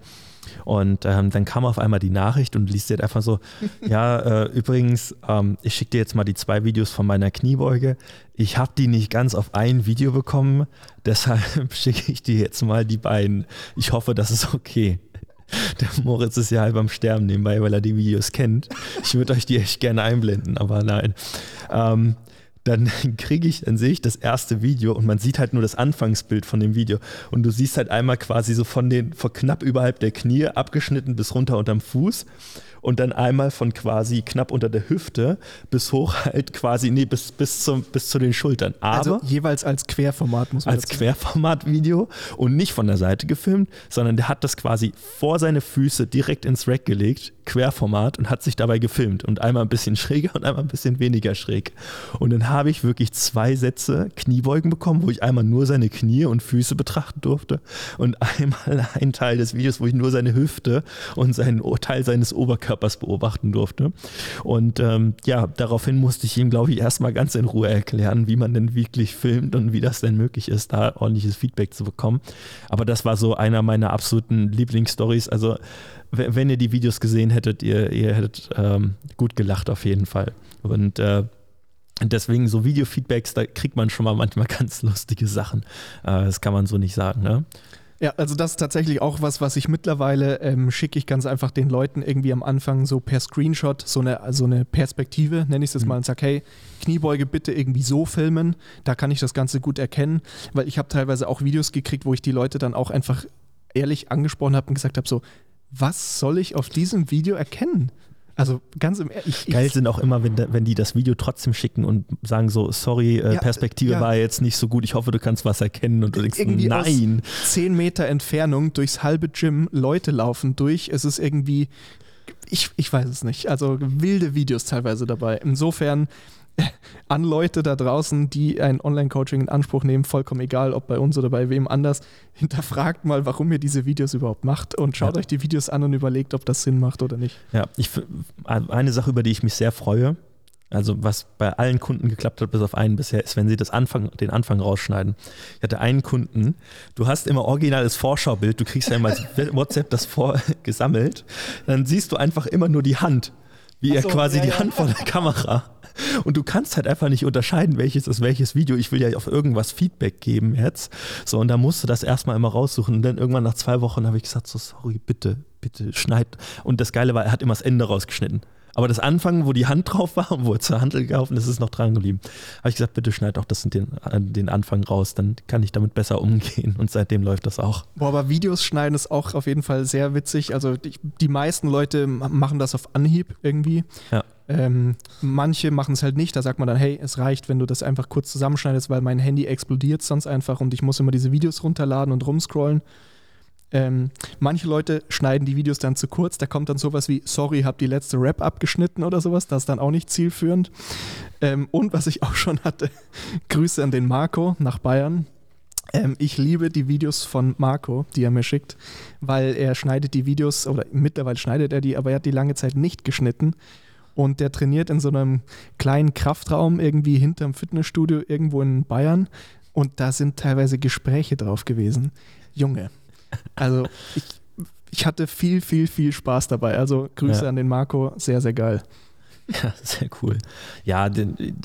Und ähm, dann kam auf einmal die Nachricht und liest dir einfach so, ja, äh, übrigens, ähm, ich schicke dir jetzt mal die zwei Videos von meiner Kniebeuge. Ich habe die nicht ganz auf ein Video bekommen, deshalb schicke ich dir jetzt mal die beiden. Ich hoffe, das ist okay. Der Moritz ist ja halb am Sterben nebenbei, weil er die Videos kennt. Ich würde euch die echt gerne einblenden, aber nein. Ähm, dann kriege ich, dann sehe ich das erste Video und man sieht halt nur das Anfangsbild von dem Video. Und du siehst halt einmal quasi so von den, von knapp überhalb der Knie abgeschnitten bis runter unterm Fuß und dann einmal von quasi knapp unter der Hüfte bis hoch halt quasi, nee, bis, bis, zum, bis zu den Schultern. Also Aber also jeweils als Querformat muss man Als Querformat-Video und nicht von der Seite gefilmt, sondern der hat das quasi vor seine Füße direkt ins Rack gelegt, Querformat und hat sich dabei gefilmt und einmal ein bisschen schräger und einmal ein bisschen weniger schräg. Und dann habe ich wirklich zwei Sätze Kniebeugen bekommen, wo ich einmal nur seine Knie und Füße betrachten durfte und einmal einen Teil des Videos, wo ich nur seine Hüfte und seinen Teil seines Oberkörpers Körpers beobachten durfte. Und ähm, ja, daraufhin musste ich ihm, glaube ich, erstmal ganz in Ruhe erklären, wie man denn wirklich filmt und wie das denn möglich ist, da ordentliches Feedback zu bekommen. Aber das war so einer meiner absoluten Lieblingsstories. Also wenn ihr die Videos gesehen hättet, ihr, ihr hättet ähm, gut gelacht auf jeden Fall. Und äh, deswegen so Videofeedbacks, da kriegt man schon mal manchmal ganz lustige Sachen. Äh, das kann man so nicht sagen. Ne? Ja, also das ist tatsächlich auch was, was ich mittlerweile ähm, schicke ich ganz einfach den Leuten irgendwie am Anfang so per Screenshot so eine, so eine Perspektive, nenne ich es mhm. mal, und sage, hey, Kniebeuge bitte irgendwie so filmen, da kann ich das Ganze gut erkennen, weil ich habe teilweise auch Videos gekriegt, wo ich die Leute dann auch einfach ehrlich angesprochen habe und gesagt habe, so, was soll ich auf diesem Video erkennen? Also ganz im Ehrlich. Geil sind auch immer, wenn, wenn die das Video trotzdem schicken und sagen so, sorry, äh, ja, Perspektive ja. war jetzt nicht so gut, ich hoffe, du kannst was erkennen und du denkst, irgendwie nein. Zehn Meter Entfernung durchs halbe Gym, Leute laufen durch, es ist irgendwie, ich, ich weiß es nicht, also wilde Videos teilweise dabei. Insofern an Leute da draußen, die ein Online-Coaching in Anspruch nehmen, vollkommen egal, ob bei uns oder bei wem anders, hinterfragt mal, warum ihr diese Videos überhaupt macht und schaut ja. euch die Videos an und überlegt, ob das Sinn macht oder nicht. Ja, ich, eine Sache, über die ich mich sehr freue, also was bei allen Kunden geklappt hat, bis auf einen bisher, ist, wenn sie das Anfang, den Anfang rausschneiden. Ich hatte einen Kunden, du hast immer originales Vorschaubild, du kriegst ja immer WhatsApp das vorgesammelt, dann siehst du einfach immer nur die Hand, wie so, er quasi ja, die ja. Hand vor der Kamera und du kannst halt einfach nicht unterscheiden, welches ist welches Video. Ich will ja auf irgendwas Feedback geben jetzt. So, und da musst du das erstmal immer raussuchen. Und dann irgendwann nach zwei Wochen habe ich gesagt, so, sorry, bitte, bitte, schneid. Und das Geile war, er hat immer das Ende rausgeschnitten. Aber das Anfang, wo die Hand drauf war und wo er zur Handel gelaufen ist, ist noch dran geblieben. Habe ich gesagt, bitte schneid auch das den, den Anfang raus, dann kann ich damit besser umgehen. Und seitdem läuft das auch. Boah, aber Videos schneiden ist auch auf jeden Fall sehr witzig. Also die, die meisten Leute machen das auf Anhieb irgendwie. Ja. Ähm, manche machen es halt nicht. Da sagt man dann, hey, es reicht, wenn du das einfach kurz zusammenschneidest, weil mein Handy explodiert sonst einfach und ich muss immer diese Videos runterladen und rumscrollen. Ähm, manche Leute schneiden die Videos dann zu kurz. Da kommt dann sowas wie, sorry, hab die letzte Rap abgeschnitten oder sowas. Das ist dann auch nicht zielführend. Ähm, und was ich auch schon hatte, Grüße an den Marco nach Bayern. Ähm, ich liebe die Videos von Marco, die er mir schickt, weil er schneidet die Videos, oder mittlerweile schneidet er die, aber er hat die lange Zeit nicht geschnitten und der trainiert in so einem kleinen Kraftraum irgendwie hinterm Fitnessstudio irgendwo in Bayern und da sind teilweise Gespräche drauf gewesen. Junge, also ich, ich hatte viel, viel, viel Spaß dabei. Also Grüße ja. an den Marco, sehr, sehr geil. Ja, sehr cool. Ja,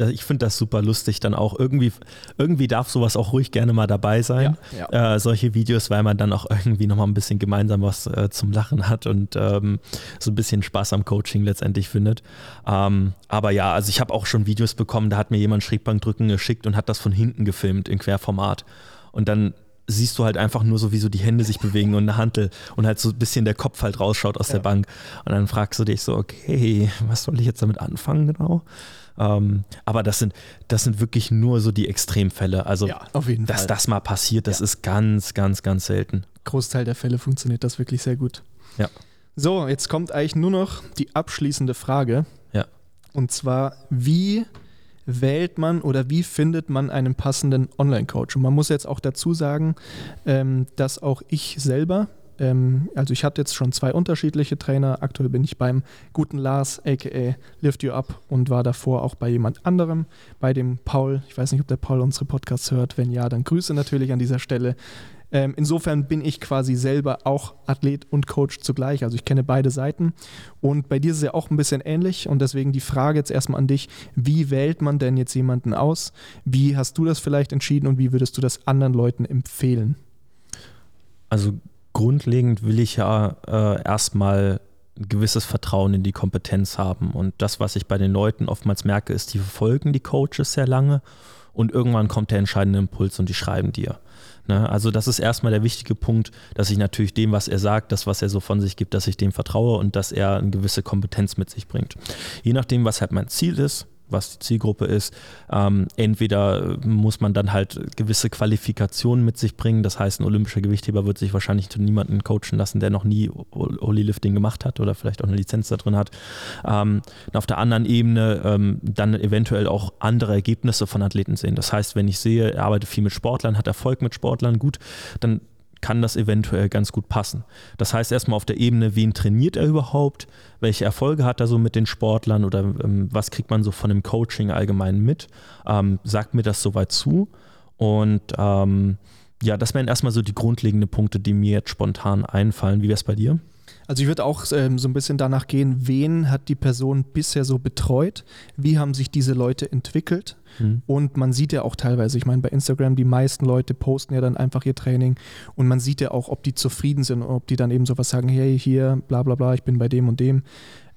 ich finde das super lustig dann auch. Irgendwie, irgendwie darf sowas auch ruhig gerne mal dabei sein. Ja, ja. Äh, solche Videos, weil man dann auch irgendwie nochmal ein bisschen gemeinsam was äh, zum Lachen hat und ähm, so ein bisschen Spaß am Coaching letztendlich findet. Ähm, aber ja, also ich habe auch schon Videos bekommen, da hat mir jemand Schrägbankdrücken geschickt und hat das von hinten gefilmt in Querformat. Und dann siehst du halt einfach nur so, wie so die Hände sich bewegen und eine Hantel und halt so ein bisschen der Kopf halt rausschaut aus ja. der Bank. Und dann fragst du dich so, okay, was soll ich jetzt damit anfangen genau? Ähm, aber das sind, das sind wirklich nur so die Extremfälle. Also, ja, dass Fall. das mal passiert, das ja. ist ganz, ganz, ganz selten. Großteil der Fälle funktioniert das wirklich sehr gut. Ja. So, jetzt kommt eigentlich nur noch die abschließende Frage. Ja. Und zwar, wie wählt man oder wie findet man einen passenden Online-Coach? Und man muss jetzt auch dazu sagen, ähm, dass auch ich selber, ähm, also ich hatte jetzt schon zwei unterschiedliche Trainer. Aktuell bin ich beim guten Lars, aka Lift You Up, und war davor auch bei jemand anderem, bei dem Paul. Ich weiß nicht, ob der Paul unsere Podcasts hört. Wenn ja, dann Grüße natürlich an dieser Stelle. Ähm, insofern bin ich quasi selber auch Athlet und Coach zugleich. Also ich kenne beide Seiten. Und bei dir ist es ja auch ein bisschen ähnlich. Und deswegen die Frage jetzt erstmal an dich, wie wählt man denn jetzt jemanden aus? Wie hast du das vielleicht entschieden und wie würdest du das anderen Leuten empfehlen? Also grundlegend will ich ja äh, erstmal ein gewisses Vertrauen in die Kompetenz haben. Und das, was ich bei den Leuten oftmals merke, ist, die verfolgen die Coaches sehr lange und irgendwann kommt der entscheidende Impuls und die schreiben dir. Ne? Also das ist erstmal der wichtige Punkt, dass ich natürlich dem, was er sagt, das, was er so von sich gibt, dass ich dem vertraue und dass er eine gewisse Kompetenz mit sich bringt. Je nachdem, was halt mein Ziel ist, was die Zielgruppe ist. Ähm, entweder muss man dann halt gewisse Qualifikationen mit sich bringen. Das heißt, ein olympischer Gewichtheber wird sich wahrscheinlich zu niemanden coachen lassen, der noch nie Holy-Lifting gemacht hat oder vielleicht auch eine Lizenz da drin hat. Ähm, auf der anderen Ebene ähm, dann eventuell auch andere Ergebnisse von Athleten sehen. Das heißt, wenn ich sehe, er arbeitet viel mit Sportlern, hat Erfolg mit Sportlern, gut, dann kann das eventuell ganz gut passen. Das heißt erstmal auf der Ebene, wen trainiert er überhaupt, welche Erfolge hat er so mit den Sportlern oder ähm, was kriegt man so von dem Coaching allgemein mit, ähm, sagt mir das soweit zu und ähm, ja, das wären erstmal so die grundlegenden Punkte, die mir jetzt spontan einfallen. Wie wäre es bei dir? Also ich würde auch ähm, so ein bisschen danach gehen, wen hat die Person bisher so betreut, wie haben sich diese Leute entwickelt mhm. und man sieht ja auch teilweise, ich meine bei Instagram, die meisten Leute posten ja dann einfach ihr Training und man sieht ja auch, ob die zufrieden sind, ob die dann eben sowas sagen, hey hier, bla bla bla, ich bin bei dem und dem.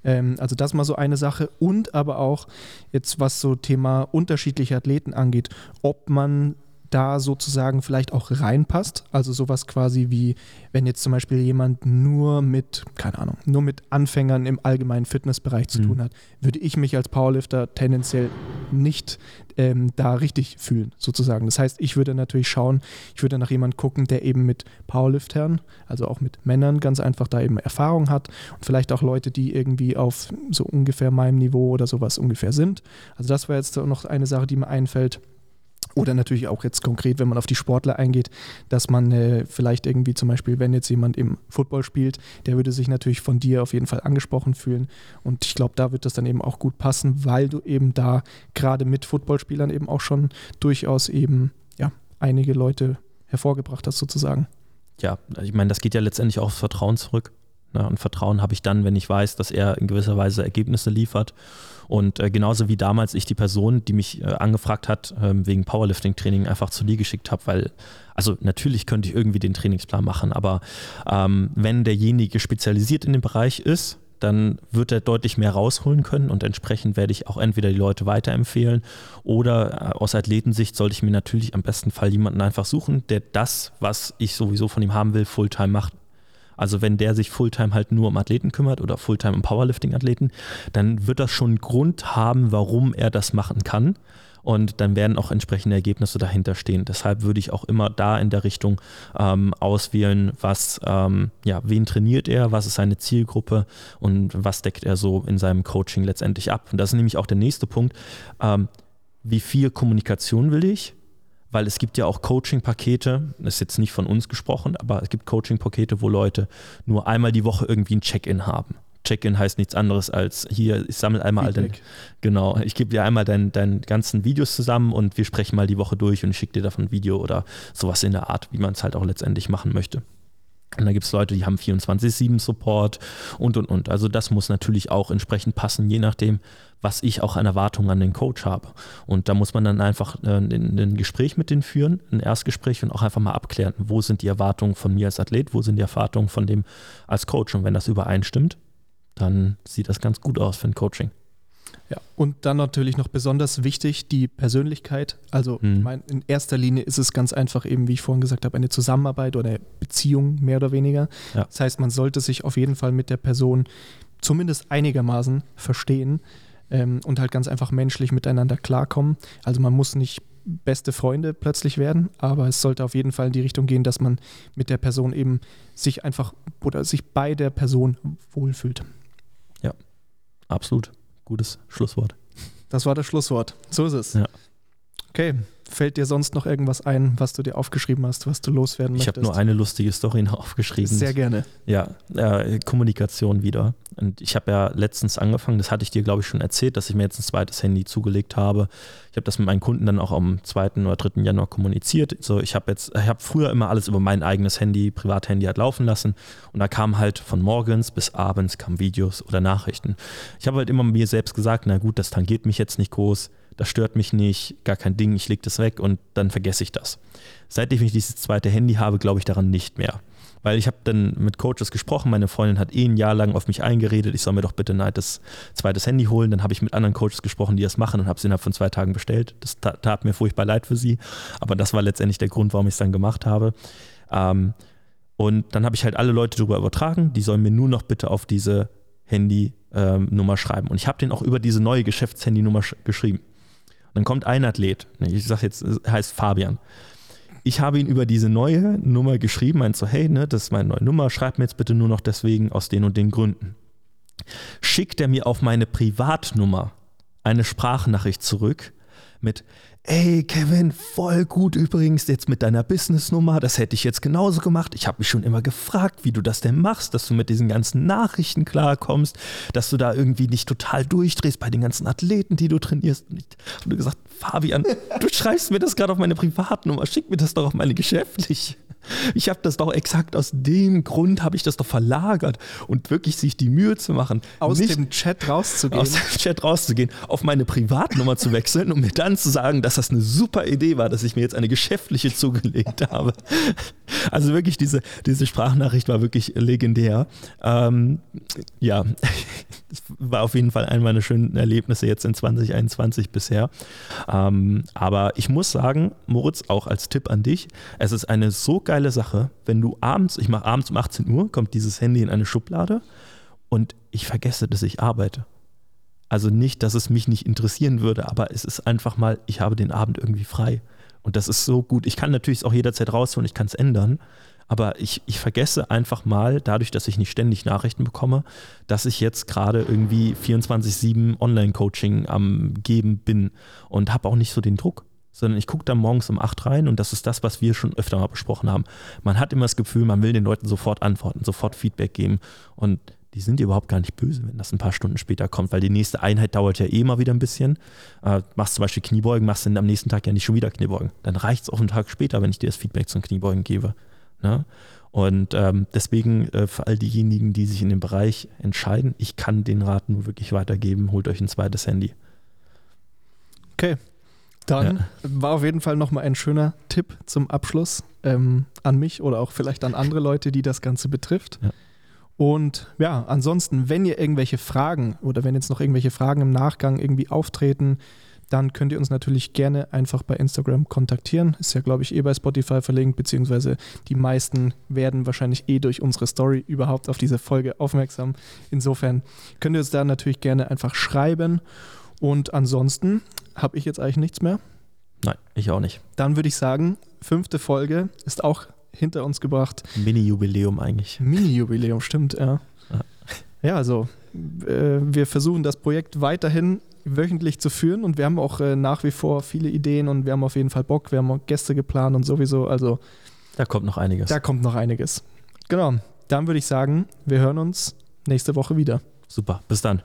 Ähm, also das mal so eine Sache und aber auch jetzt was so Thema unterschiedliche Athleten angeht, ob man da sozusagen vielleicht auch reinpasst. Also sowas quasi wie, wenn jetzt zum Beispiel jemand nur mit, keine Ahnung, nur mit Anfängern im allgemeinen Fitnessbereich zu mhm. tun hat, würde ich mich als Powerlifter tendenziell nicht ähm, da richtig fühlen, sozusagen. Das heißt, ich würde natürlich schauen, ich würde nach jemandem gucken, der eben mit Powerliftern, also auch mit Männern ganz einfach da eben Erfahrung hat und vielleicht auch Leute, die irgendwie auf so ungefähr meinem Niveau oder sowas ungefähr sind. Also das war jetzt noch eine Sache, die mir einfällt. Oder natürlich auch jetzt konkret, wenn man auf die Sportler eingeht, dass man äh, vielleicht irgendwie zum Beispiel, wenn jetzt jemand im Football spielt, der würde sich natürlich von dir auf jeden Fall angesprochen fühlen. Und ich glaube, da wird das dann eben auch gut passen, weil du eben da gerade mit Footballspielern eben auch schon durchaus eben ja, einige Leute hervorgebracht hast, sozusagen. Ja, ich meine, das geht ja letztendlich auch aufs Vertrauen zurück. Ne? Und Vertrauen habe ich dann, wenn ich weiß, dass er in gewisser Weise Ergebnisse liefert und äh, genauso wie damals ich die Person, die mich äh, angefragt hat, ähm, wegen Powerlifting-Training einfach zu dir geschickt habe, weil, also natürlich könnte ich irgendwie den Trainingsplan machen, aber ähm, wenn derjenige spezialisiert in dem Bereich ist, dann wird er deutlich mehr rausholen können und entsprechend werde ich auch entweder die Leute weiterempfehlen oder äh, aus Athletensicht sollte ich mir natürlich am besten Fall jemanden einfach suchen, der das, was ich sowieso von ihm haben will, Fulltime macht. Also wenn der sich Fulltime halt nur um Athleten kümmert oder Fulltime um Powerlifting-Athleten, dann wird das schon Grund haben, warum er das machen kann. Und dann werden auch entsprechende Ergebnisse dahinter stehen. Deshalb würde ich auch immer da in der Richtung ähm, auswählen, was, ähm, ja, wen trainiert er, was ist seine Zielgruppe und was deckt er so in seinem Coaching letztendlich ab. Und das ist nämlich auch der nächste Punkt. Ähm, wie viel Kommunikation will ich? Weil es gibt ja auch Coaching-Pakete, das ist jetzt nicht von uns gesprochen, aber es gibt Coaching-Pakete, wo Leute nur einmal die Woche irgendwie ein Check-in haben. Check-in heißt nichts anderes als hier, ich sammle einmal all dein, genau, ich gebe dir einmal deinen dein ganzen Videos zusammen und wir sprechen mal die Woche durch und ich schicke dir davon ein Video oder sowas in der Art, wie man es halt auch letztendlich machen möchte. Und da gibt es Leute, die haben 24-7-Support und und und. Also das muss natürlich auch entsprechend passen, je nachdem, was ich auch an Erwartungen an den Coach habe. Und da muss man dann einfach äh, ein, Gespräch mit denen führen, ein Erstgespräch und auch einfach mal abklären, wo sind die Erwartungen von mir als Athlet, wo sind die Erwartungen von dem als Coach. Und wenn das übereinstimmt, dann sieht das ganz gut aus für ein Coaching. Ja, und dann natürlich noch besonders wichtig die Persönlichkeit. Also mhm. ich meine, in erster Linie ist es ganz einfach eben, wie ich vorhin gesagt habe, eine Zusammenarbeit oder eine Beziehung mehr oder weniger. Ja. Das heißt, man sollte sich auf jeden Fall mit der Person zumindest einigermaßen verstehen ähm, und halt ganz einfach menschlich miteinander klarkommen. Also man muss nicht beste Freunde plötzlich werden, aber es sollte auf jeden Fall in die Richtung gehen, dass man mit der Person eben sich einfach oder sich bei der Person wohlfühlt. Ja, absolut. Gutes Schlusswort. Das war das Schlusswort. So ist es. Ja. Okay, Fällt dir sonst noch irgendwas ein, was du dir aufgeschrieben hast, was du loswerden ich möchtest? Ich habe nur eine lustige Story noch aufgeschrieben. Sehr gerne. Ja, äh, Kommunikation wieder. Und ich habe ja letztens angefangen, das hatte ich dir, glaube ich, schon erzählt, dass ich mir jetzt ein zweites Handy zugelegt habe. Ich habe das mit meinen Kunden dann auch am 2. oder 3. Januar kommuniziert. So, ich habe jetzt, ich habe früher immer alles über mein eigenes Handy, Privathandy halt laufen lassen. Und da kam halt von morgens bis abends kamen Videos oder Nachrichten. Ich habe halt immer mir selbst gesagt, na gut, das tangiert mich jetzt nicht groß das stört mich nicht, gar kein Ding, ich lege das weg und dann vergesse ich das. Seitdem ich dieses zweite Handy habe, glaube ich daran nicht mehr. Weil ich habe dann mit Coaches gesprochen, meine Freundin hat eh ein Jahr lang auf mich eingeredet, ich soll mir doch bitte ein zweites Handy holen. Dann habe ich mit anderen Coaches gesprochen, die das machen und habe es innerhalb von zwei Tagen bestellt. Das tat mir furchtbar leid für sie, aber das war letztendlich der Grund, warum ich es dann gemacht habe. Ähm, und dann habe ich halt alle Leute darüber übertragen, die sollen mir nur noch bitte auf diese Handynummer ähm, schreiben. Und ich habe den auch über diese neue Geschäftshandynummer geschrieben. Dann kommt ein Athlet, ich sage jetzt, heißt Fabian. Ich habe ihn über diese neue Nummer geschrieben, meint so, hey, ne, das ist meine neue Nummer, schreib mir jetzt bitte nur noch deswegen aus den und den Gründen. Schickt er mir auf meine Privatnummer eine Sprachnachricht zurück mit, ey Kevin, voll gut übrigens jetzt mit deiner Businessnummer, das hätte ich jetzt genauso gemacht. Ich habe mich schon immer gefragt, wie du das denn machst, dass du mit diesen ganzen Nachrichten klarkommst, dass du da irgendwie nicht total durchdrehst bei den ganzen Athleten, die du trainierst. Und ich habe gesagt, Fabian, du schreibst mir das gerade auf meine Privatnummer, schick mir das doch auf meine geschäftliche. Ich habe das doch exakt aus dem Grund, habe ich das doch verlagert und wirklich sich die Mühe zu machen, aus dem Chat rauszugehen, aus dem Chat rauszugehen, auf meine Privatnummer zu wechseln und mir dann zu sagen, dass das eine super Idee war, dass ich mir jetzt eine geschäftliche zugelegt habe. Also wirklich diese, diese Sprachnachricht war wirklich legendär. Ähm, ja, war auf jeden Fall ein meiner schönen Erlebnisse jetzt in 2021 bisher. Ähm, aber ich muss sagen, Moritz, auch als Tipp an dich, es ist eine so geile Sache, wenn du abends, ich mache abends um 18 Uhr, kommt dieses Handy in eine Schublade und ich vergesse, dass ich arbeite. Also nicht, dass es mich nicht interessieren würde, aber es ist einfach mal, ich habe den Abend irgendwie frei. Und das ist so gut. Ich kann natürlich auch jederzeit rausholen, ich kann es ändern. Aber ich, ich vergesse einfach mal, dadurch, dass ich nicht ständig Nachrichten bekomme, dass ich jetzt gerade irgendwie 24-7 Online-Coaching am Geben bin und habe auch nicht so den Druck sondern ich gucke dann morgens um 8 rein und das ist das, was wir schon öfter mal besprochen haben. Man hat immer das Gefühl, man will den Leuten sofort antworten, sofort Feedback geben und die sind überhaupt gar nicht böse, wenn das ein paar Stunden später kommt, weil die nächste Einheit dauert ja eh mal wieder ein bisschen. Äh, machst zum Beispiel Kniebeugen, machst dann am nächsten Tag ja nicht schon wieder Kniebeugen. Dann reicht es auch einen Tag später, wenn ich dir das Feedback zum Kniebeugen gebe. Ne? Und ähm, deswegen äh, für all diejenigen, die sich in dem Bereich entscheiden, ich kann den Rat nur wirklich weitergeben, holt euch ein zweites Handy. Okay, dann ja. war auf jeden Fall nochmal ein schöner Tipp zum Abschluss ähm, an mich oder auch vielleicht an andere Leute, die das Ganze betrifft. Ja. Und ja, ansonsten, wenn ihr irgendwelche Fragen oder wenn jetzt noch irgendwelche Fragen im Nachgang irgendwie auftreten, dann könnt ihr uns natürlich gerne einfach bei Instagram kontaktieren. Ist ja, glaube ich, eh bei Spotify verlinkt, beziehungsweise die meisten werden wahrscheinlich eh durch unsere Story überhaupt auf diese Folge aufmerksam. Insofern könnt ihr uns da natürlich gerne einfach schreiben. Und ansonsten habe ich jetzt eigentlich nichts mehr. Nein, ich auch nicht. Dann würde ich sagen, fünfte Folge ist auch hinter uns gebracht. Mini-Jubiläum eigentlich. Mini-Jubiläum, stimmt, ja. ja. Ja, also äh, wir versuchen das Projekt weiterhin wöchentlich zu führen und wir haben auch äh, nach wie vor viele Ideen und wir haben auf jeden Fall Bock, wir haben auch Gäste geplant und sowieso, also da kommt noch einiges. Da kommt noch einiges. Genau, dann würde ich sagen, wir hören uns nächste Woche wieder. Super, bis dann.